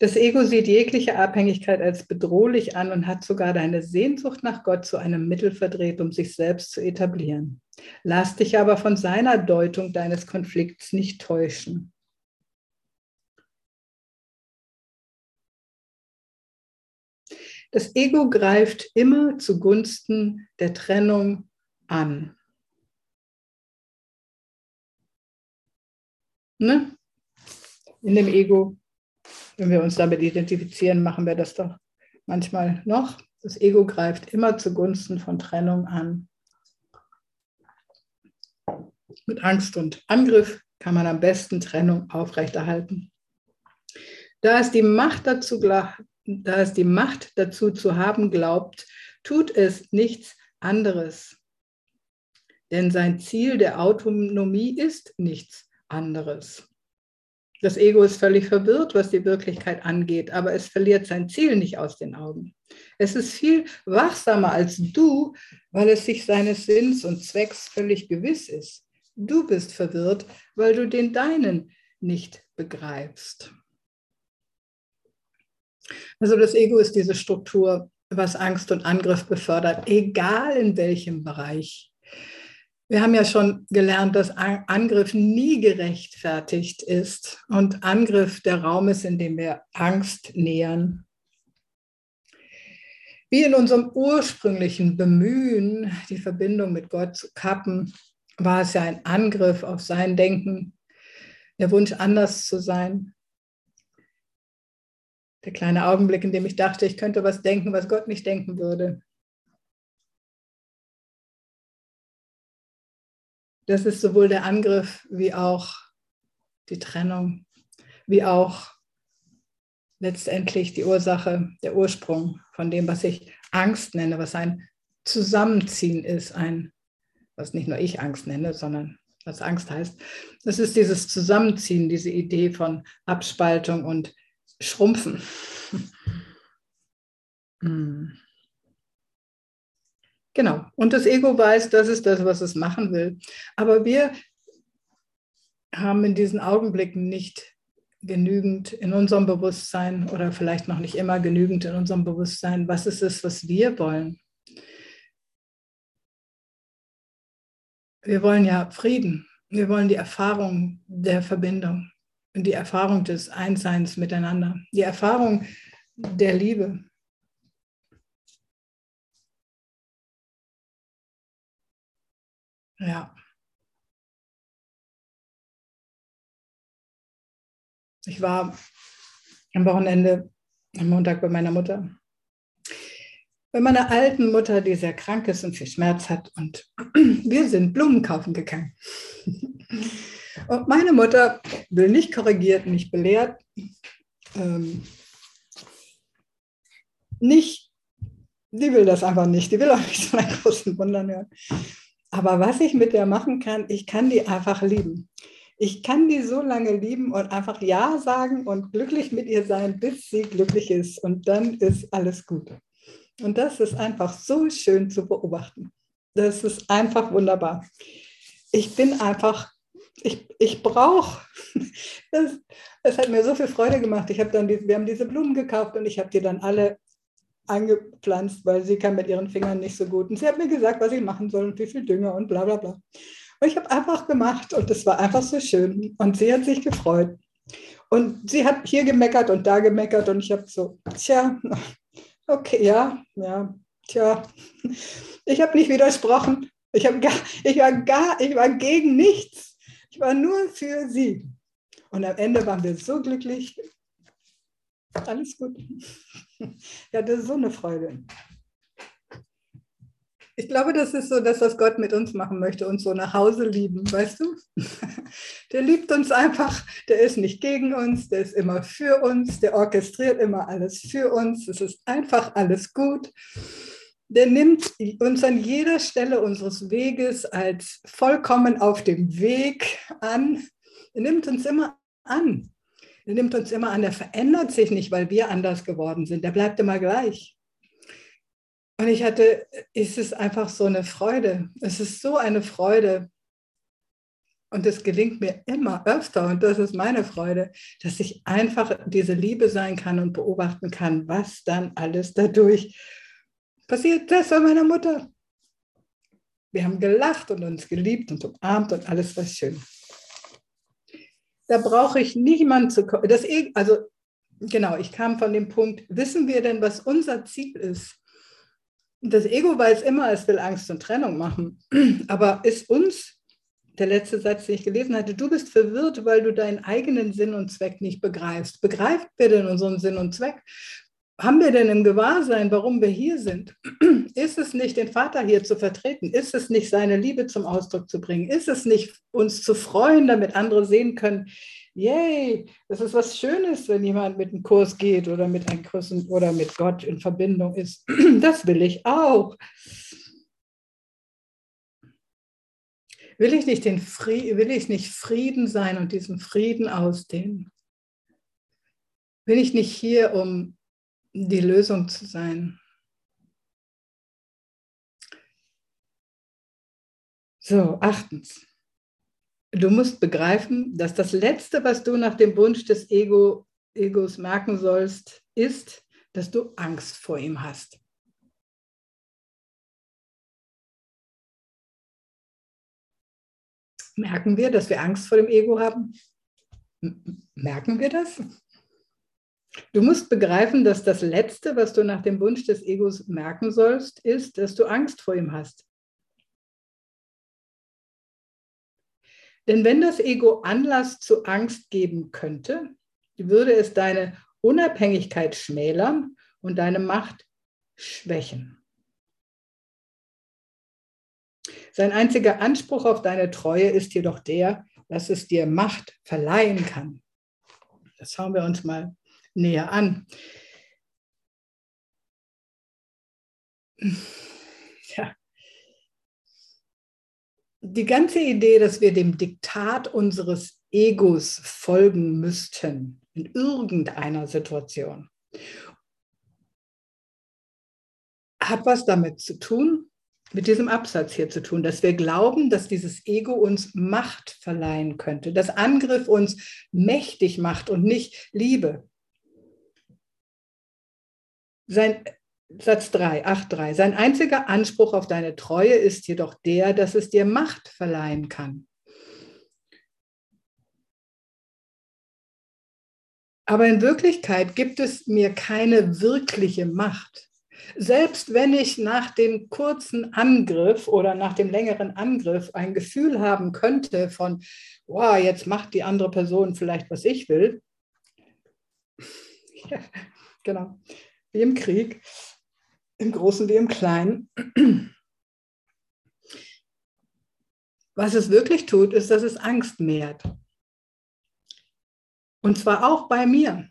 Das Ego sieht jegliche Abhängigkeit als bedrohlich an und hat sogar deine Sehnsucht nach Gott zu einem Mittel verdreht, um sich selbst zu etablieren. Lass dich aber von seiner Deutung deines Konflikts nicht täuschen. Das Ego greift immer zugunsten der Trennung an. Ne? In dem Ego, wenn wir uns damit identifizieren, machen wir das doch manchmal noch. Das Ego greift immer zugunsten von Trennung an. Mit Angst und Angriff kann man am besten Trennung aufrechterhalten. Da es die Macht dazu da es die Macht dazu zu haben glaubt, tut es nichts anderes. Denn sein Ziel der Autonomie ist nichts anderes. Das Ego ist völlig verwirrt, was die Wirklichkeit angeht, aber es verliert sein Ziel nicht aus den Augen. Es ist viel wachsamer als du, weil es sich seines Sinns und Zwecks völlig gewiss ist. Du bist verwirrt, weil du den deinen nicht begreifst. Also das Ego ist diese Struktur, was Angst und Angriff befördert, egal in welchem Bereich. Wir haben ja schon gelernt, dass Angriff nie gerechtfertigt ist und Angriff der Raum ist, in dem wir Angst nähern. Wie in unserem ursprünglichen Bemühen, die Verbindung mit Gott zu kappen, war es ja ein Angriff auf sein Denken, der Wunsch, anders zu sein, der kleine Augenblick, in dem ich dachte, ich könnte was denken, was Gott nicht denken würde. Das ist sowohl der Angriff wie auch die Trennung, wie auch letztendlich die Ursache, der Ursprung von dem, was ich Angst nenne, was ein Zusammenziehen ist, ein, was nicht nur ich Angst nenne, sondern was Angst heißt. Das ist dieses Zusammenziehen, diese Idee von Abspaltung und Schrumpfen. Hm. Genau. Und das Ego weiß, das ist das, was es machen will. Aber wir haben in diesen Augenblicken nicht genügend in unserem Bewusstsein oder vielleicht noch nicht immer genügend in unserem Bewusstsein, was ist es, was wir wollen. Wir wollen ja Frieden. Wir wollen die Erfahrung der Verbindung die Erfahrung des Einsseins miteinander, die Erfahrung der Liebe. Ja. Ich war am Wochenende, am Montag bei meiner Mutter. Bei meiner alten Mutter, die sehr krank ist und viel Schmerz hat. Und wir sind Blumen kaufen gegangen. Und meine Mutter will nicht korrigiert, nicht belehrt, ähm, nicht, die will das einfach nicht. Die will auch nicht so einen großen Wundern hören. Aber was ich mit der machen kann, ich kann die einfach lieben. Ich kann die so lange lieben und einfach Ja sagen und glücklich mit ihr sein, bis sie glücklich ist. Und dann ist alles gut. Und das ist einfach so schön zu beobachten. Das ist einfach wunderbar. Ich bin einfach, ich, ich brauche, es, es hat mir so viel Freude gemacht. Ich habe dann, die, wir haben diese Blumen gekauft und ich habe die dann alle angepflanzt, weil sie kann mit ihren Fingern nicht so gut. Und sie hat mir gesagt, was ich machen soll und wie viel Dünger und bla bla bla. Und ich habe einfach gemacht und es war einfach so schön. Und sie hat sich gefreut. Und sie hat hier gemeckert und da gemeckert und ich habe so, tja, okay, ja, ja, tja. Ich habe nicht widersprochen. Ich, gar, ich, war gar, ich war gegen nichts. Ich war nur für sie. Und am Ende waren wir so glücklich. Alles gut. Ja, das ist so eine Freude ich glaube, das ist so das, was Gott mit uns machen möchte, uns so nach Hause lieben, weißt du? Der liebt uns einfach, der ist nicht gegen uns, der ist immer für uns, der orchestriert immer alles für uns, es ist einfach alles gut. Der nimmt uns an jeder Stelle unseres Weges als vollkommen auf dem Weg an. Er nimmt uns immer an. Er nimmt uns immer an. Er verändert sich nicht, weil wir anders geworden sind. Der bleibt immer gleich. Und ich hatte, es ist einfach so eine Freude. Es ist so eine Freude. Und es gelingt mir immer öfter, und das ist meine Freude, dass ich einfach diese Liebe sein kann und beobachten kann, was dann alles dadurch passiert. Das war meiner Mutter. Wir haben gelacht und uns geliebt und umarmt und alles war schön. Da brauche ich niemanden zu kommen. Also genau, ich kam von dem Punkt, wissen wir denn, was unser Ziel ist? das Ego weiß immer, es will Angst und Trennung machen. Aber ist uns, der letzte Satz, den ich gelesen hatte, du bist verwirrt, weil du deinen eigenen Sinn und Zweck nicht begreifst. Begreift wir denn unseren Sinn und Zweck? Haben wir denn im Gewahrsein, warum wir hier sind? Ist es nicht, den Vater hier zu vertreten? Ist es nicht, seine Liebe zum Ausdruck zu bringen? Ist es nicht, uns zu freuen, damit andere sehen können, yay, das ist was Schönes, wenn jemand mit einem Kurs geht oder mit einem Kurs oder mit Gott in Verbindung ist. Das will ich auch. Will ich nicht, den Frieden, will ich nicht Frieden sein und diesen Frieden ausdehnen? Bin ich nicht hier, um die Lösung zu sein? So, achtens. Du musst begreifen, dass das Letzte, was du nach dem Wunsch des Ego, Egos merken sollst, ist, dass du Angst vor ihm hast. Merken wir, dass wir Angst vor dem Ego haben? Merken wir das? Du musst begreifen, dass das Letzte, was du nach dem Wunsch des Egos merken sollst, ist, dass du Angst vor ihm hast. Denn wenn das Ego Anlass zu Angst geben könnte, würde es deine Unabhängigkeit schmälern und deine Macht schwächen. Sein einziger Anspruch auf deine Treue ist jedoch der, dass es dir Macht verleihen kann. Das schauen wir uns mal näher an. Ja. Die ganze Idee, dass wir dem Diktat unseres Egos folgen müssten in irgendeiner Situation, hat was damit zu tun, mit diesem Absatz hier zu tun, dass wir glauben, dass dieses Ego uns Macht verleihen könnte, dass Angriff uns mächtig macht und nicht Liebe. Sein Satz 3, 8, 3. Sein einziger Anspruch auf deine Treue ist jedoch der, dass es dir Macht verleihen kann. Aber in Wirklichkeit gibt es mir keine wirkliche Macht. Selbst wenn ich nach dem kurzen Angriff oder nach dem längeren Angriff ein Gefühl haben könnte von, wow, jetzt macht die andere Person vielleicht, was ich will. Ja, genau, wie im Krieg, im Großen wie im Kleinen. Was es wirklich tut, ist, dass es Angst mehrt. Und zwar auch bei mir.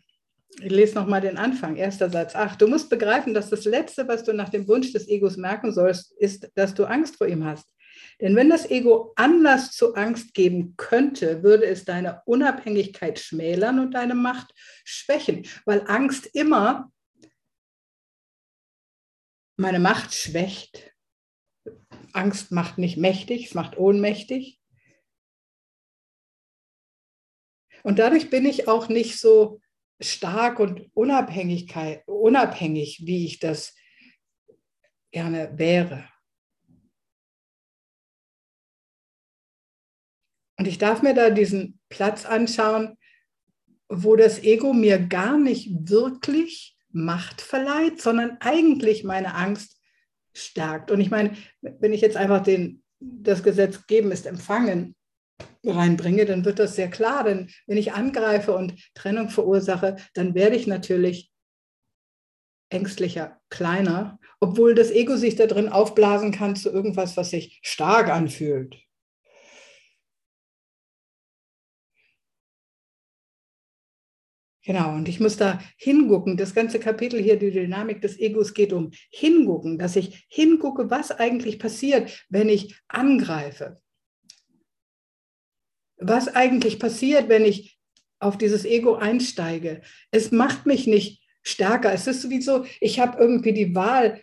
Ich lese nochmal den Anfang, erster Satz. Ach, du musst begreifen, dass das Letzte, was du nach dem Wunsch des Egos merken sollst, ist, dass du Angst vor ihm hast. Denn wenn das Ego Anlass zu Angst geben könnte, würde es deine Unabhängigkeit schmälern und deine Macht schwächen, weil Angst immer meine Macht schwächt. Angst macht nicht mächtig, es macht ohnmächtig. Und dadurch bin ich auch nicht so stark und Unabhängigkeit, unabhängig, wie ich das gerne wäre. Und ich darf mir da diesen Platz anschauen, wo das Ego mir gar nicht wirklich Macht verleiht, sondern eigentlich meine Angst stärkt. Und ich meine, wenn ich jetzt einfach den, das Gesetz geben ist empfangen, reinbringe, dann wird das sehr klar. Denn wenn ich angreife und Trennung verursache, dann werde ich natürlich ängstlicher, kleiner, obwohl das Ego sich da drin aufblasen kann zu irgendwas, was sich stark anfühlt. Genau, und ich muss da hingucken. Das ganze Kapitel hier, die Dynamik des Egos, geht um hingucken, dass ich hingucke, was eigentlich passiert, wenn ich angreife was eigentlich passiert, wenn ich auf dieses Ego einsteige. Es macht mich nicht stärker. Es ist sowieso, ich habe irgendwie die Wahl,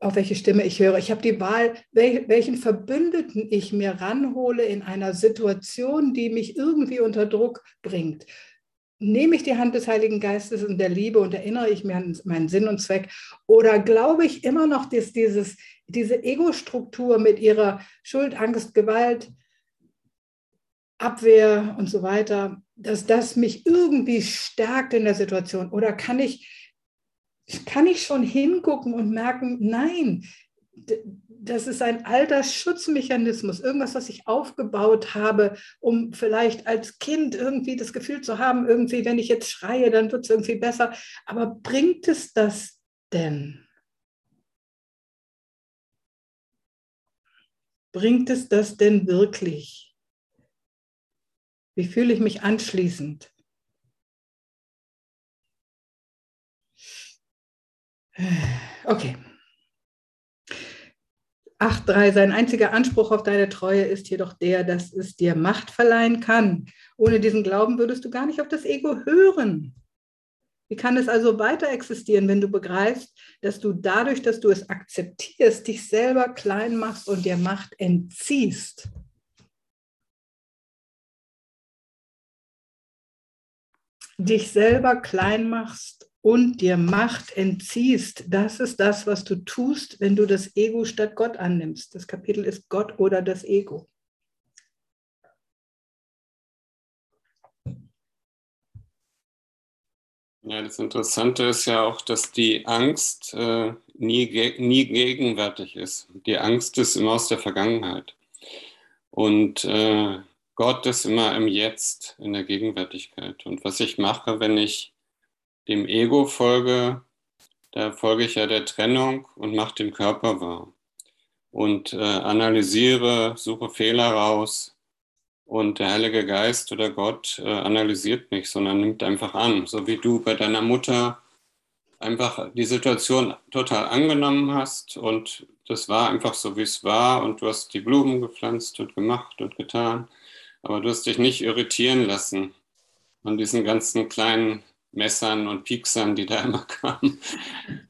auf welche Stimme ich höre. Ich habe die Wahl, welchen Verbündeten ich mir ranhole in einer Situation, die mich irgendwie unter Druck bringt. Nehme ich die Hand des Heiligen Geistes und der Liebe und erinnere ich mir an meinen Sinn und Zweck? Oder glaube ich immer noch, dass dieses, diese Ego-Struktur mit ihrer Schuld, Angst, Gewalt, Abwehr und so weiter, dass das mich irgendwie stärkt in der Situation? Oder kann ich, kann ich schon hingucken und merken, nein, das ist ein alter Schutzmechanismus, irgendwas, was ich aufgebaut habe, um vielleicht als Kind irgendwie das Gefühl zu haben, irgendwie, wenn ich jetzt schreie, dann wird es irgendwie besser. Aber bringt es das denn? Bringt es das denn wirklich? Wie fühle ich mich anschließend? Okay. 8.3. Sein einziger Anspruch auf deine Treue ist jedoch der, dass es dir Macht verleihen kann. Ohne diesen Glauben würdest du gar nicht auf das Ego hören. Wie kann es also weiter existieren, wenn du begreifst, dass du dadurch, dass du es akzeptierst, dich selber klein machst und dir Macht entziehst? dich selber klein machst und dir Macht entziehst, das ist das, was du tust, wenn du das Ego statt Gott annimmst. Das Kapitel ist Gott oder das Ego. Ja, das Interessante ist ja auch, dass die Angst äh, nie, nie gegenwärtig ist. Die Angst ist immer aus der Vergangenheit. Und äh, Gott ist immer im Jetzt, in der Gegenwärtigkeit. Und was ich mache, wenn ich dem Ego folge, da folge ich ja der Trennung und mache den Körper wahr. Und äh, analysiere, suche Fehler raus. Und der Heilige Geist oder Gott äh, analysiert nicht, sondern nimmt einfach an, so wie du bei deiner Mutter einfach die Situation total angenommen hast und das war einfach so, wie es war und du hast die Blumen gepflanzt und gemacht und getan, aber du hast dich nicht irritieren lassen von diesen ganzen kleinen Messern und Pieksern, die da immer kamen.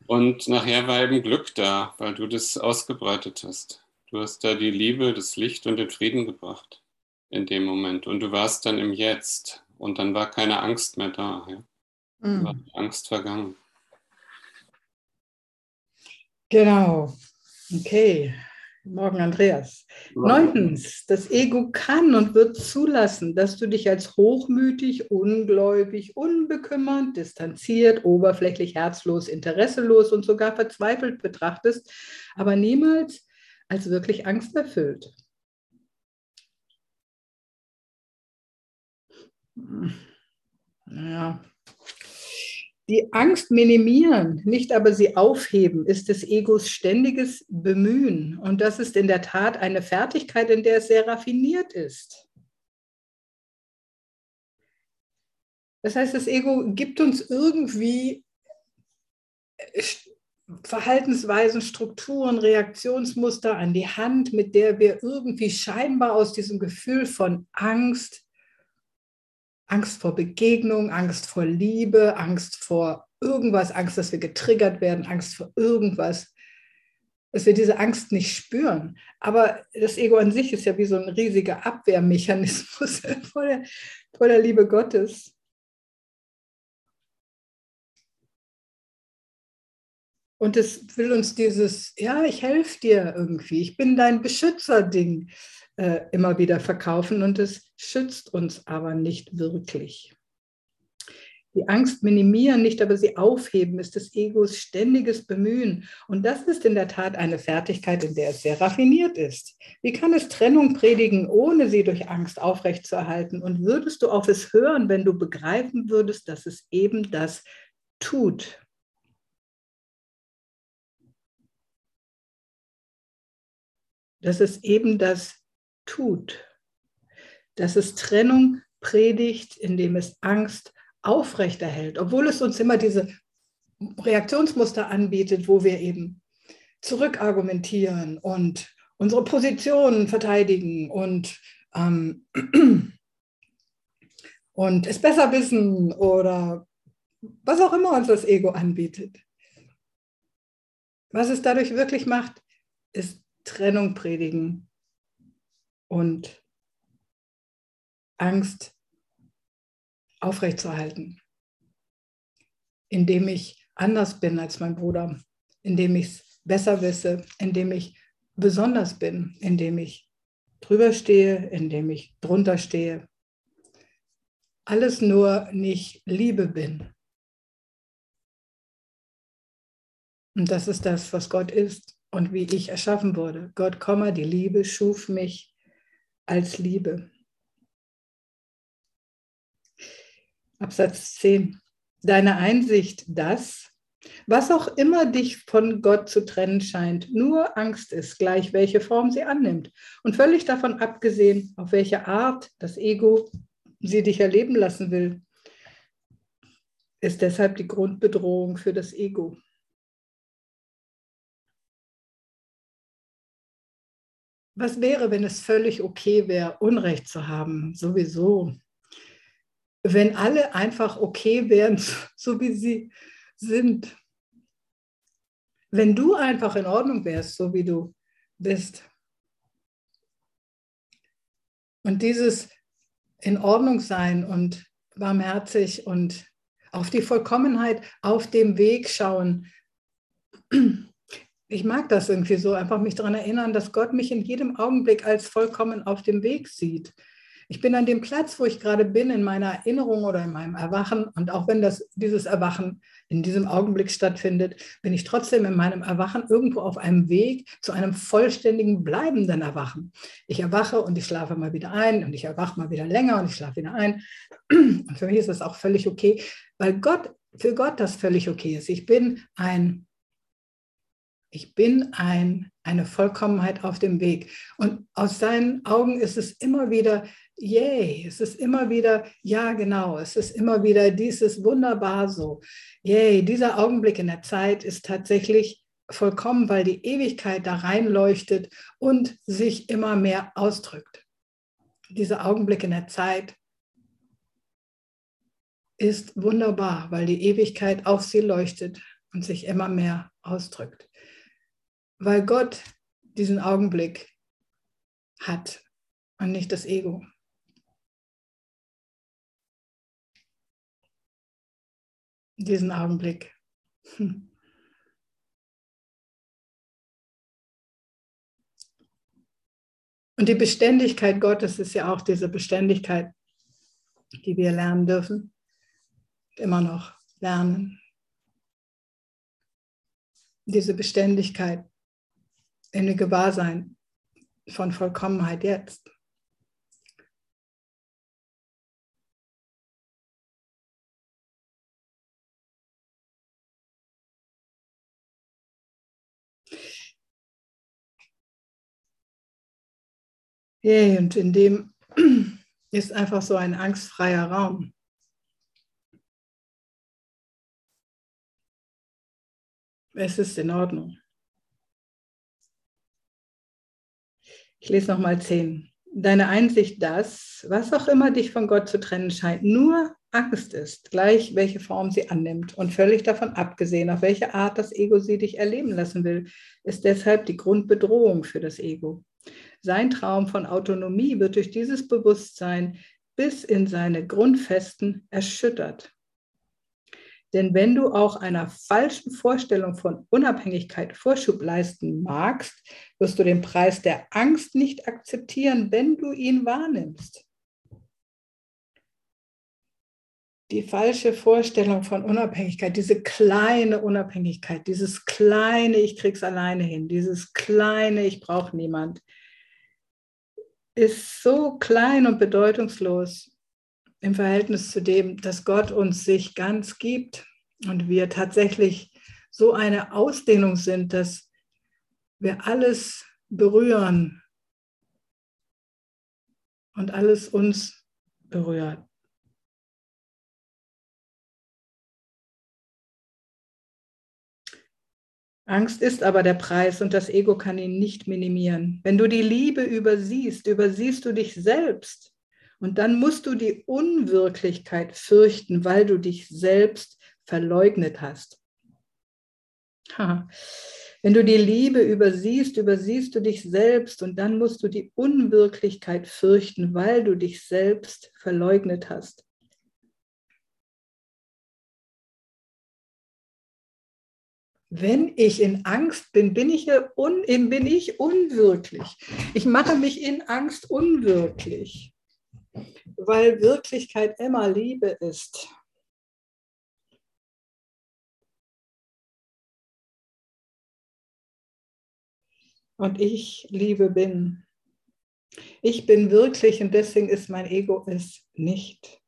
Und nachher war eben Glück da, weil du das ausgebreitet hast. Du hast da die Liebe, das Licht und den Frieden gebracht in dem Moment. Und du warst dann im Jetzt. Und dann war keine Angst mehr da. Ja? Mhm. War die Angst vergangen. Genau. Okay. Morgen, Andreas. Neuntens, das Ego kann und wird zulassen, dass du dich als hochmütig, ungläubig, unbekümmert, distanziert, oberflächlich, herzlos, interesselos und sogar verzweifelt betrachtest, aber niemals als wirklich angsterfüllt. Ja, die Angst minimieren, nicht aber sie aufheben, ist des Egos ständiges Bemühen. Und das ist in der Tat eine Fertigkeit, in der es sehr raffiniert ist. Das heißt, das Ego gibt uns irgendwie äh, Verhaltensweisen, Strukturen, Reaktionsmuster an die Hand, mit der wir irgendwie scheinbar aus diesem Gefühl von Angst Angst vor Begegnung, Angst vor Liebe, Angst vor irgendwas, Angst, dass wir getriggert werden, Angst vor irgendwas, dass wir diese Angst nicht spüren. Aber das Ego an sich ist ja wie so ein riesiger Abwehrmechanismus vor der, vor der Liebe Gottes. Und es will uns dieses, ja, ich helfe dir irgendwie, ich bin dein Beschützer-Ding äh, immer wieder verkaufen und es schützt uns aber nicht wirklich. Die Angst minimieren, nicht aber sie aufheben, ist des Egos ständiges Bemühen. Und das ist in der Tat eine Fertigkeit, in der es sehr raffiniert ist. Wie kann es Trennung predigen, ohne sie durch Angst aufrechtzuerhalten? Und würdest du auf es hören, wenn du begreifen würdest, dass es eben das tut? Dass es eben das tut. Dass es Trennung predigt, indem es Angst aufrechterhält, obwohl es uns immer diese Reaktionsmuster anbietet, wo wir eben zurückargumentieren und unsere Positionen verteidigen und, ähm, und es besser wissen oder was auch immer uns das Ego anbietet. Was es dadurch wirklich macht, ist Trennung predigen und Angst aufrechtzuerhalten, indem ich anders bin als mein Bruder, indem ich es besser wisse, indem ich besonders bin, indem ich drüber stehe, indem ich drunter stehe. Alles nur nicht Liebe bin. Und das ist das, was Gott ist und wie ich erschaffen wurde. Gott, die Liebe schuf mich als Liebe. Absatz 10. Deine Einsicht, dass, was auch immer dich von Gott zu trennen scheint, nur Angst ist, gleich welche Form sie annimmt. Und völlig davon abgesehen, auf welche Art das Ego sie dich erleben lassen will, ist deshalb die Grundbedrohung für das Ego. was wäre, wenn es völlig okay wäre, Unrecht zu haben? Sowieso. Wenn alle einfach okay wären, so wie sie sind. Wenn du einfach in Ordnung wärst, so wie du bist. Und dieses in Ordnung sein und barmherzig und auf die Vollkommenheit auf dem Weg schauen, ich mag das irgendwie so, einfach mich daran erinnern, dass Gott mich in jedem Augenblick als vollkommen auf dem Weg sieht. Ich bin an dem Platz, wo ich gerade bin, in meiner Erinnerung oder in meinem Erwachen. Und auch wenn das, dieses Erwachen in diesem Augenblick stattfindet, bin ich trotzdem in meinem Erwachen irgendwo auf einem Weg zu einem vollständigen, bleibenden Erwachen. Ich erwache und ich schlafe mal wieder ein und ich erwache mal wieder länger und ich schlafe wieder ein. Und für mich ist das auch völlig okay, weil Gott, für Gott das völlig okay ist. Ich bin ein ich bin ein, eine Vollkommenheit auf dem Weg. Und aus seinen Augen ist es immer wieder yay, es ist immer wieder, ja genau, es ist immer wieder dieses wunderbar so. Yay, dieser Augenblick in der Zeit ist tatsächlich vollkommen, weil die Ewigkeit da reinleuchtet und sich immer mehr ausdrückt. Dieser Augenblick in der Zeit ist wunderbar, weil die Ewigkeit auf sie leuchtet und sich immer mehr ausdrückt. Weil Gott diesen Augenblick hat und nicht das Ego. Diesen Augenblick. Hm. Und die Beständigkeit Gottes ist ja auch diese Beständigkeit, die wir lernen dürfen, immer noch lernen. Diese Beständigkeit in dem Gewahrsein von Vollkommenheit jetzt. Hey, und in dem ist einfach so ein angstfreier Raum. Es ist in Ordnung. Ich lese nochmal 10. Deine Einsicht, dass, was auch immer dich von Gott zu trennen scheint, nur Angst ist, gleich welche Form sie annimmt und völlig davon abgesehen, auf welche Art das Ego sie dich erleben lassen will, ist deshalb die Grundbedrohung für das Ego. Sein Traum von Autonomie wird durch dieses Bewusstsein bis in seine Grundfesten erschüttert. Denn wenn du auch einer falschen Vorstellung von Unabhängigkeit Vorschub leisten magst, wirst du den Preis der Angst nicht akzeptieren, wenn du ihn wahrnimmst. Die falsche Vorstellung von Unabhängigkeit, diese kleine Unabhängigkeit, dieses kleine, ich krieg's alleine hin, dieses kleine, ich brauche niemand, ist so klein und bedeutungslos im Verhältnis zu dem, dass Gott uns sich ganz gibt und wir tatsächlich so eine Ausdehnung sind, dass wir alles berühren und alles uns berührt. Angst ist aber der Preis und das Ego kann ihn nicht minimieren. Wenn du die Liebe übersiehst, übersiehst du dich selbst. Und dann musst du die Unwirklichkeit fürchten, weil du dich selbst verleugnet hast. Ha. Wenn du die Liebe übersiehst, übersiehst du dich selbst und dann musst du die Unwirklichkeit fürchten, weil du dich selbst verleugnet hast. Wenn ich in Angst bin, bin ich, un, bin ich unwirklich. Ich mache mich in Angst unwirklich, weil Wirklichkeit immer Liebe ist. Und ich Liebe bin. Ich bin wirklich und deswegen ist mein Ego es nicht.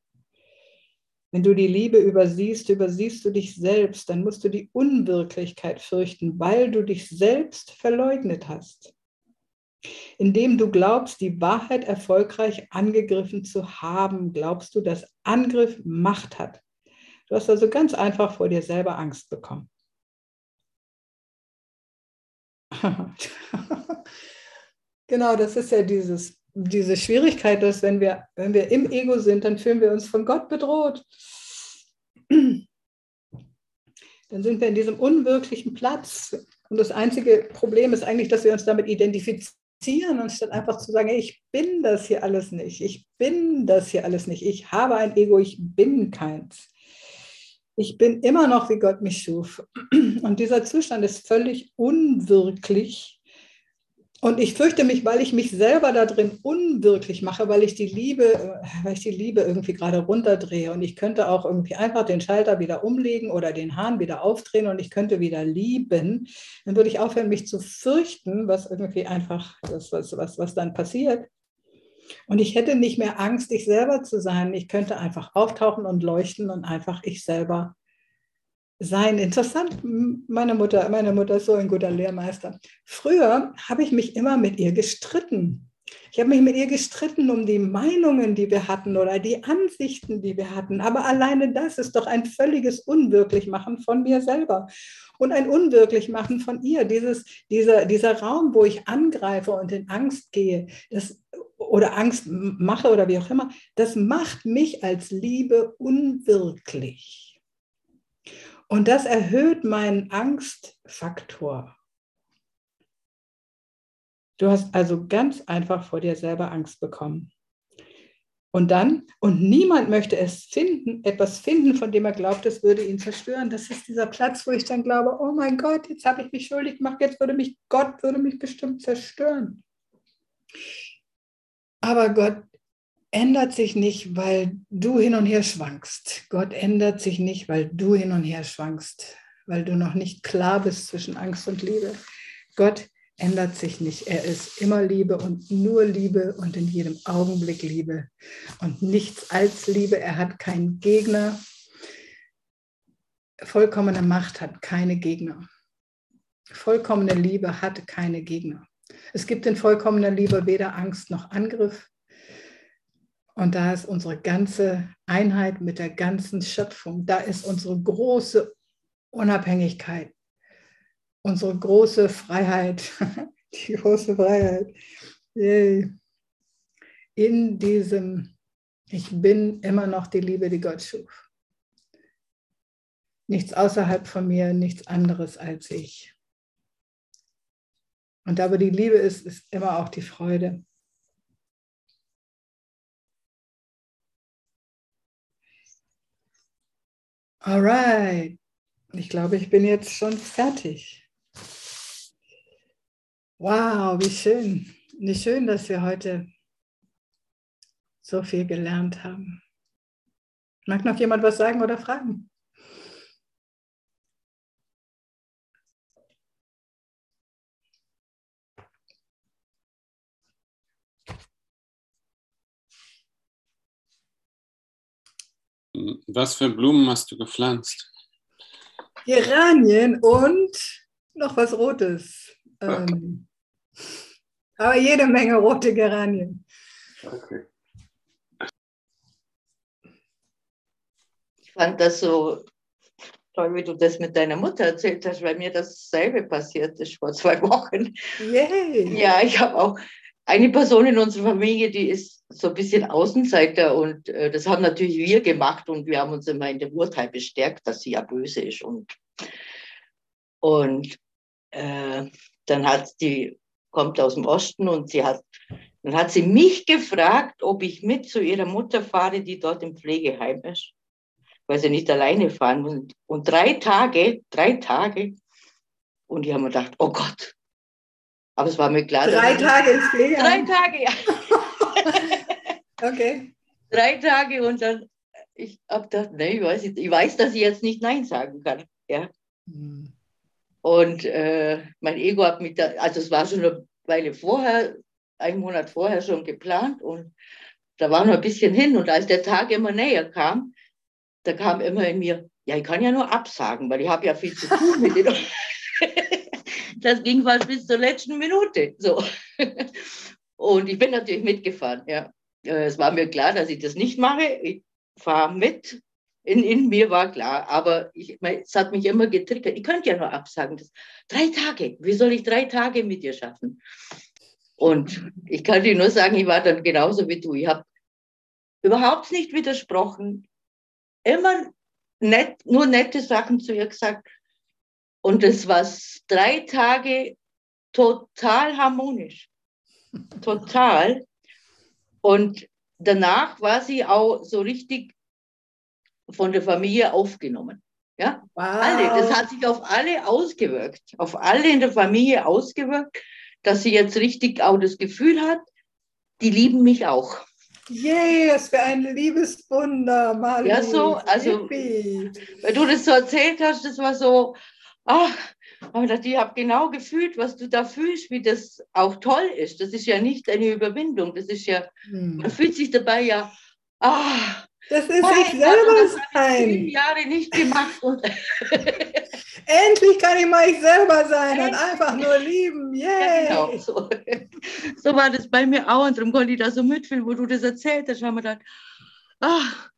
Wenn du die Liebe übersiehst, übersiehst du dich selbst, dann musst du die Unwirklichkeit fürchten, weil du dich selbst verleugnet hast. Indem du glaubst, die Wahrheit erfolgreich angegriffen zu haben, glaubst du, dass Angriff Macht hat. Du hast also ganz einfach vor dir selber Angst bekommen. genau, das ist ja dieses diese Schwierigkeit ist, wenn wir, wenn wir im Ego sind, dann fühlen wir uns von Gott bedroht. Dann sind wir in diesem unwirklichen Platz. Und das einzige Problem ist eigentlich, dass wir uns damit identifizieren, anstatt einfach zu sagen, ich bin das hier alles nicht. Ich bin das hier alles nicht. Ich habe ein Ego, ich bin keins. Ich bin immer noch, wie Gott mich schuf. Und dieser Zustand ist völlig unwirklich und ich fürchte mich, weil ich mich selber da drin unwirklich mache, weil ich die Liebe, weil ich die Liebe irgendwie gerade runterdrehe. Und ich könnte auch irgendwie einfach den Schalter wieder umlegen oder den Hahn wieder aufdrehen und ich könnte wieder lieben. Dann würde ich aufhören, mich zu fürchten, was irgendwie einfach das, was, was, was dann passiert. Und ich hätte nicht mehr Angst, ich selber zu sein. Ich könnte einfach auftauchen und leuchten und einfach ich selber sein. Interessant, meine Mutter, meine Mutter ist so ein guter Lehrmeister. Früher habe ich mich immer mit ihr gestritten. Ich habe mich mit ihr gestritten um die Meinungen, die wir hatten oder die Ansichten, die wir hatten. Aber alleine das ist doch ein völliges Unwirklichmachen von mir selber und ein Unwirklichmachen von ihr. Dieses, dieser, dieser Raum, wo ich angreife und in Angst gehe das, oder Angst mache oder wie auch immer, das macht mich als Liebe unwirklich. Und das erhöht meinen Angstfaktor. Du hast also ganz einfach vor dir selber Angst bekommen. Und dann, und niemand möchte es finden, etwas finden, von dem er glaubt, es würde ihn zerstören. Das ist dieser Platz, wo ich dann glaube, oh mein Gott, jetzt habe ich mich schuldig gemacht, jetzt würde mich Gott, würde mich bestimmt zerstören. Aber Gott ändert sich nicht, weil du hin und her schwankst. Gott ändert sich nicht, weil du hin und her schwankst, weil du noch nicht klar bist zwischen Angst und Liebe. Gott ändert sich nicht. Er ist immer Liebe und nur Liebe und in jedem Augenblick Liebe und nichts als Liebe. Er hat keinen Gegner. Vollkommene Macht hat keine Gegner. Vollkommene Liebe hat keine Gegner. Es gibt in vollkommener Liebe weder Angst noch Angriff. Und da ist unsere ganze Einheit mit der ganzen Schöpfung. Da ist unsere große Unabhängigkeit unsere große Freiheit, die große Freiheit. Yay. In diesem, ich bin immer noch die Liebe, die Gott schuf. Nichts außerhalb von mir, nichts anderes als ich. Und da, wo die Liebe ist, ist immer auch die Freude. Alright. Ich glaube, ich bin jetzt schon fertig. Wow, wie schön. Wie schön, dass wir heute so viel gelernt haben. Mag noch jemand was sagen oder fragen? Was für Blumen hast du gepflanzt? Geranien und noch was Rotes. Ähm, aber jede Menge rote Geranien. Okay. Ich fand das so toll, wie du das mit deiner Mutter erzählt hast, weil mir dasselbe passiert ist vor zwei Wochen. Yay. Ja, ich habe auch eine Person in unserer Familie, die ist so ein bisschen Außenseiter und äh, das haben natürlich wir gemacht und wir haben uns immer in dem Urteil bestärkt, dass sie ja böse ist und, und äh, dann hat sie, kommt aus dem Osten und sie hat, dann hat sie mich gefragt, ob ich mit zu ihrer Mutter fahre, die dort im Pflegeheim ist, weil sie nicht alleine fahren muss. Und drei Tage, drei Tage, und ich habe mir gedacht, oh Gott. Aber es war mir klar. Drei Tage ins Pflegeheim? Drei Tage, ja. okay. Drei Tage und dann, ich habe gedacht, nee, ich weiß, ich weiß, dass ich jetzt nicht Nein sagen kann. Ja. Hm. Und äh, mein Ego hat mich da, also es war schon eine Weile vorher, einen Monat vorher schon geplant und da war noch ein bisschen hin. Und als der Tag immer näher kam, da kam immer in mir, ja, ich kann ja nur absagen, weil ich habe ja viel zu tun mit den. das ging fast bis zur letzten Minute. So. Und ich bin natürlich mitgefahren. Ja. Äh, es war mir klar, dass ich das nicht mache. Ich fahre mit in, in mir war klar, aber ich, es hat mich immer getriggert. Ich könnte ja nur absagen. Das, drei Tage, wie soll ich drei Tage mit dir schaffen? Und ich kann dir nur sagen, ich war dann genauso wie du. Ich habe überhaupt nicht widersprochen, immer nett, nur nette Sachen zu ihr gesagt. Und es war drei Tage total harmonisch. Total. Und danach war sie auch so richtig von der Familie aufgenommen. Ja, wow. alle. Das hat sich auf alle ausgewirkt, auf alle in der Familie ausgewirkt, dass sie jetzt richtig auch das Gefühl hat, die lieben mich auch. Yes, für ein Liebeswunder, Mali. Ja, so, also, weil du das so erzählt hast, das war so, ach, aber ich habe genau gefühlt, was du da fühlst, wie das auch toll ist. Das ist ja nicht eine Überwindung, das ist ja, hm. man fühlt sich dabei ja, ah, das ist Nein, sich selber sein. Ich Jahre nicht gemacht. Endlich kann ich mal ich selber sein Endlich. und einfach nur lieben. Yay. Ja, genau so. so war das bei mir auch und darum konnte ich da so mitfühlen, wo du das erzählt hast, haben wir gedacht, ach,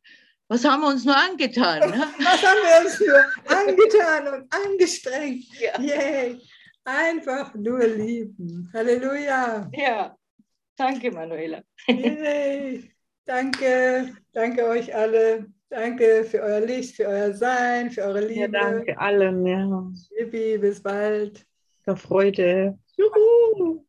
was haben wir uns nur angetan? Ne? Was haben wir uns nur angetan und angestrengt? Ja. Yay. Einfach nur lieben. Halleluja. Ja, danke, Manuela. Yay. Danke, danke euch alle. Danke für euer Licht, für euer Sein, für eure Liebe. Ja, danke allen. Ja. Yippie, bis bald. Der Freude. Juhu.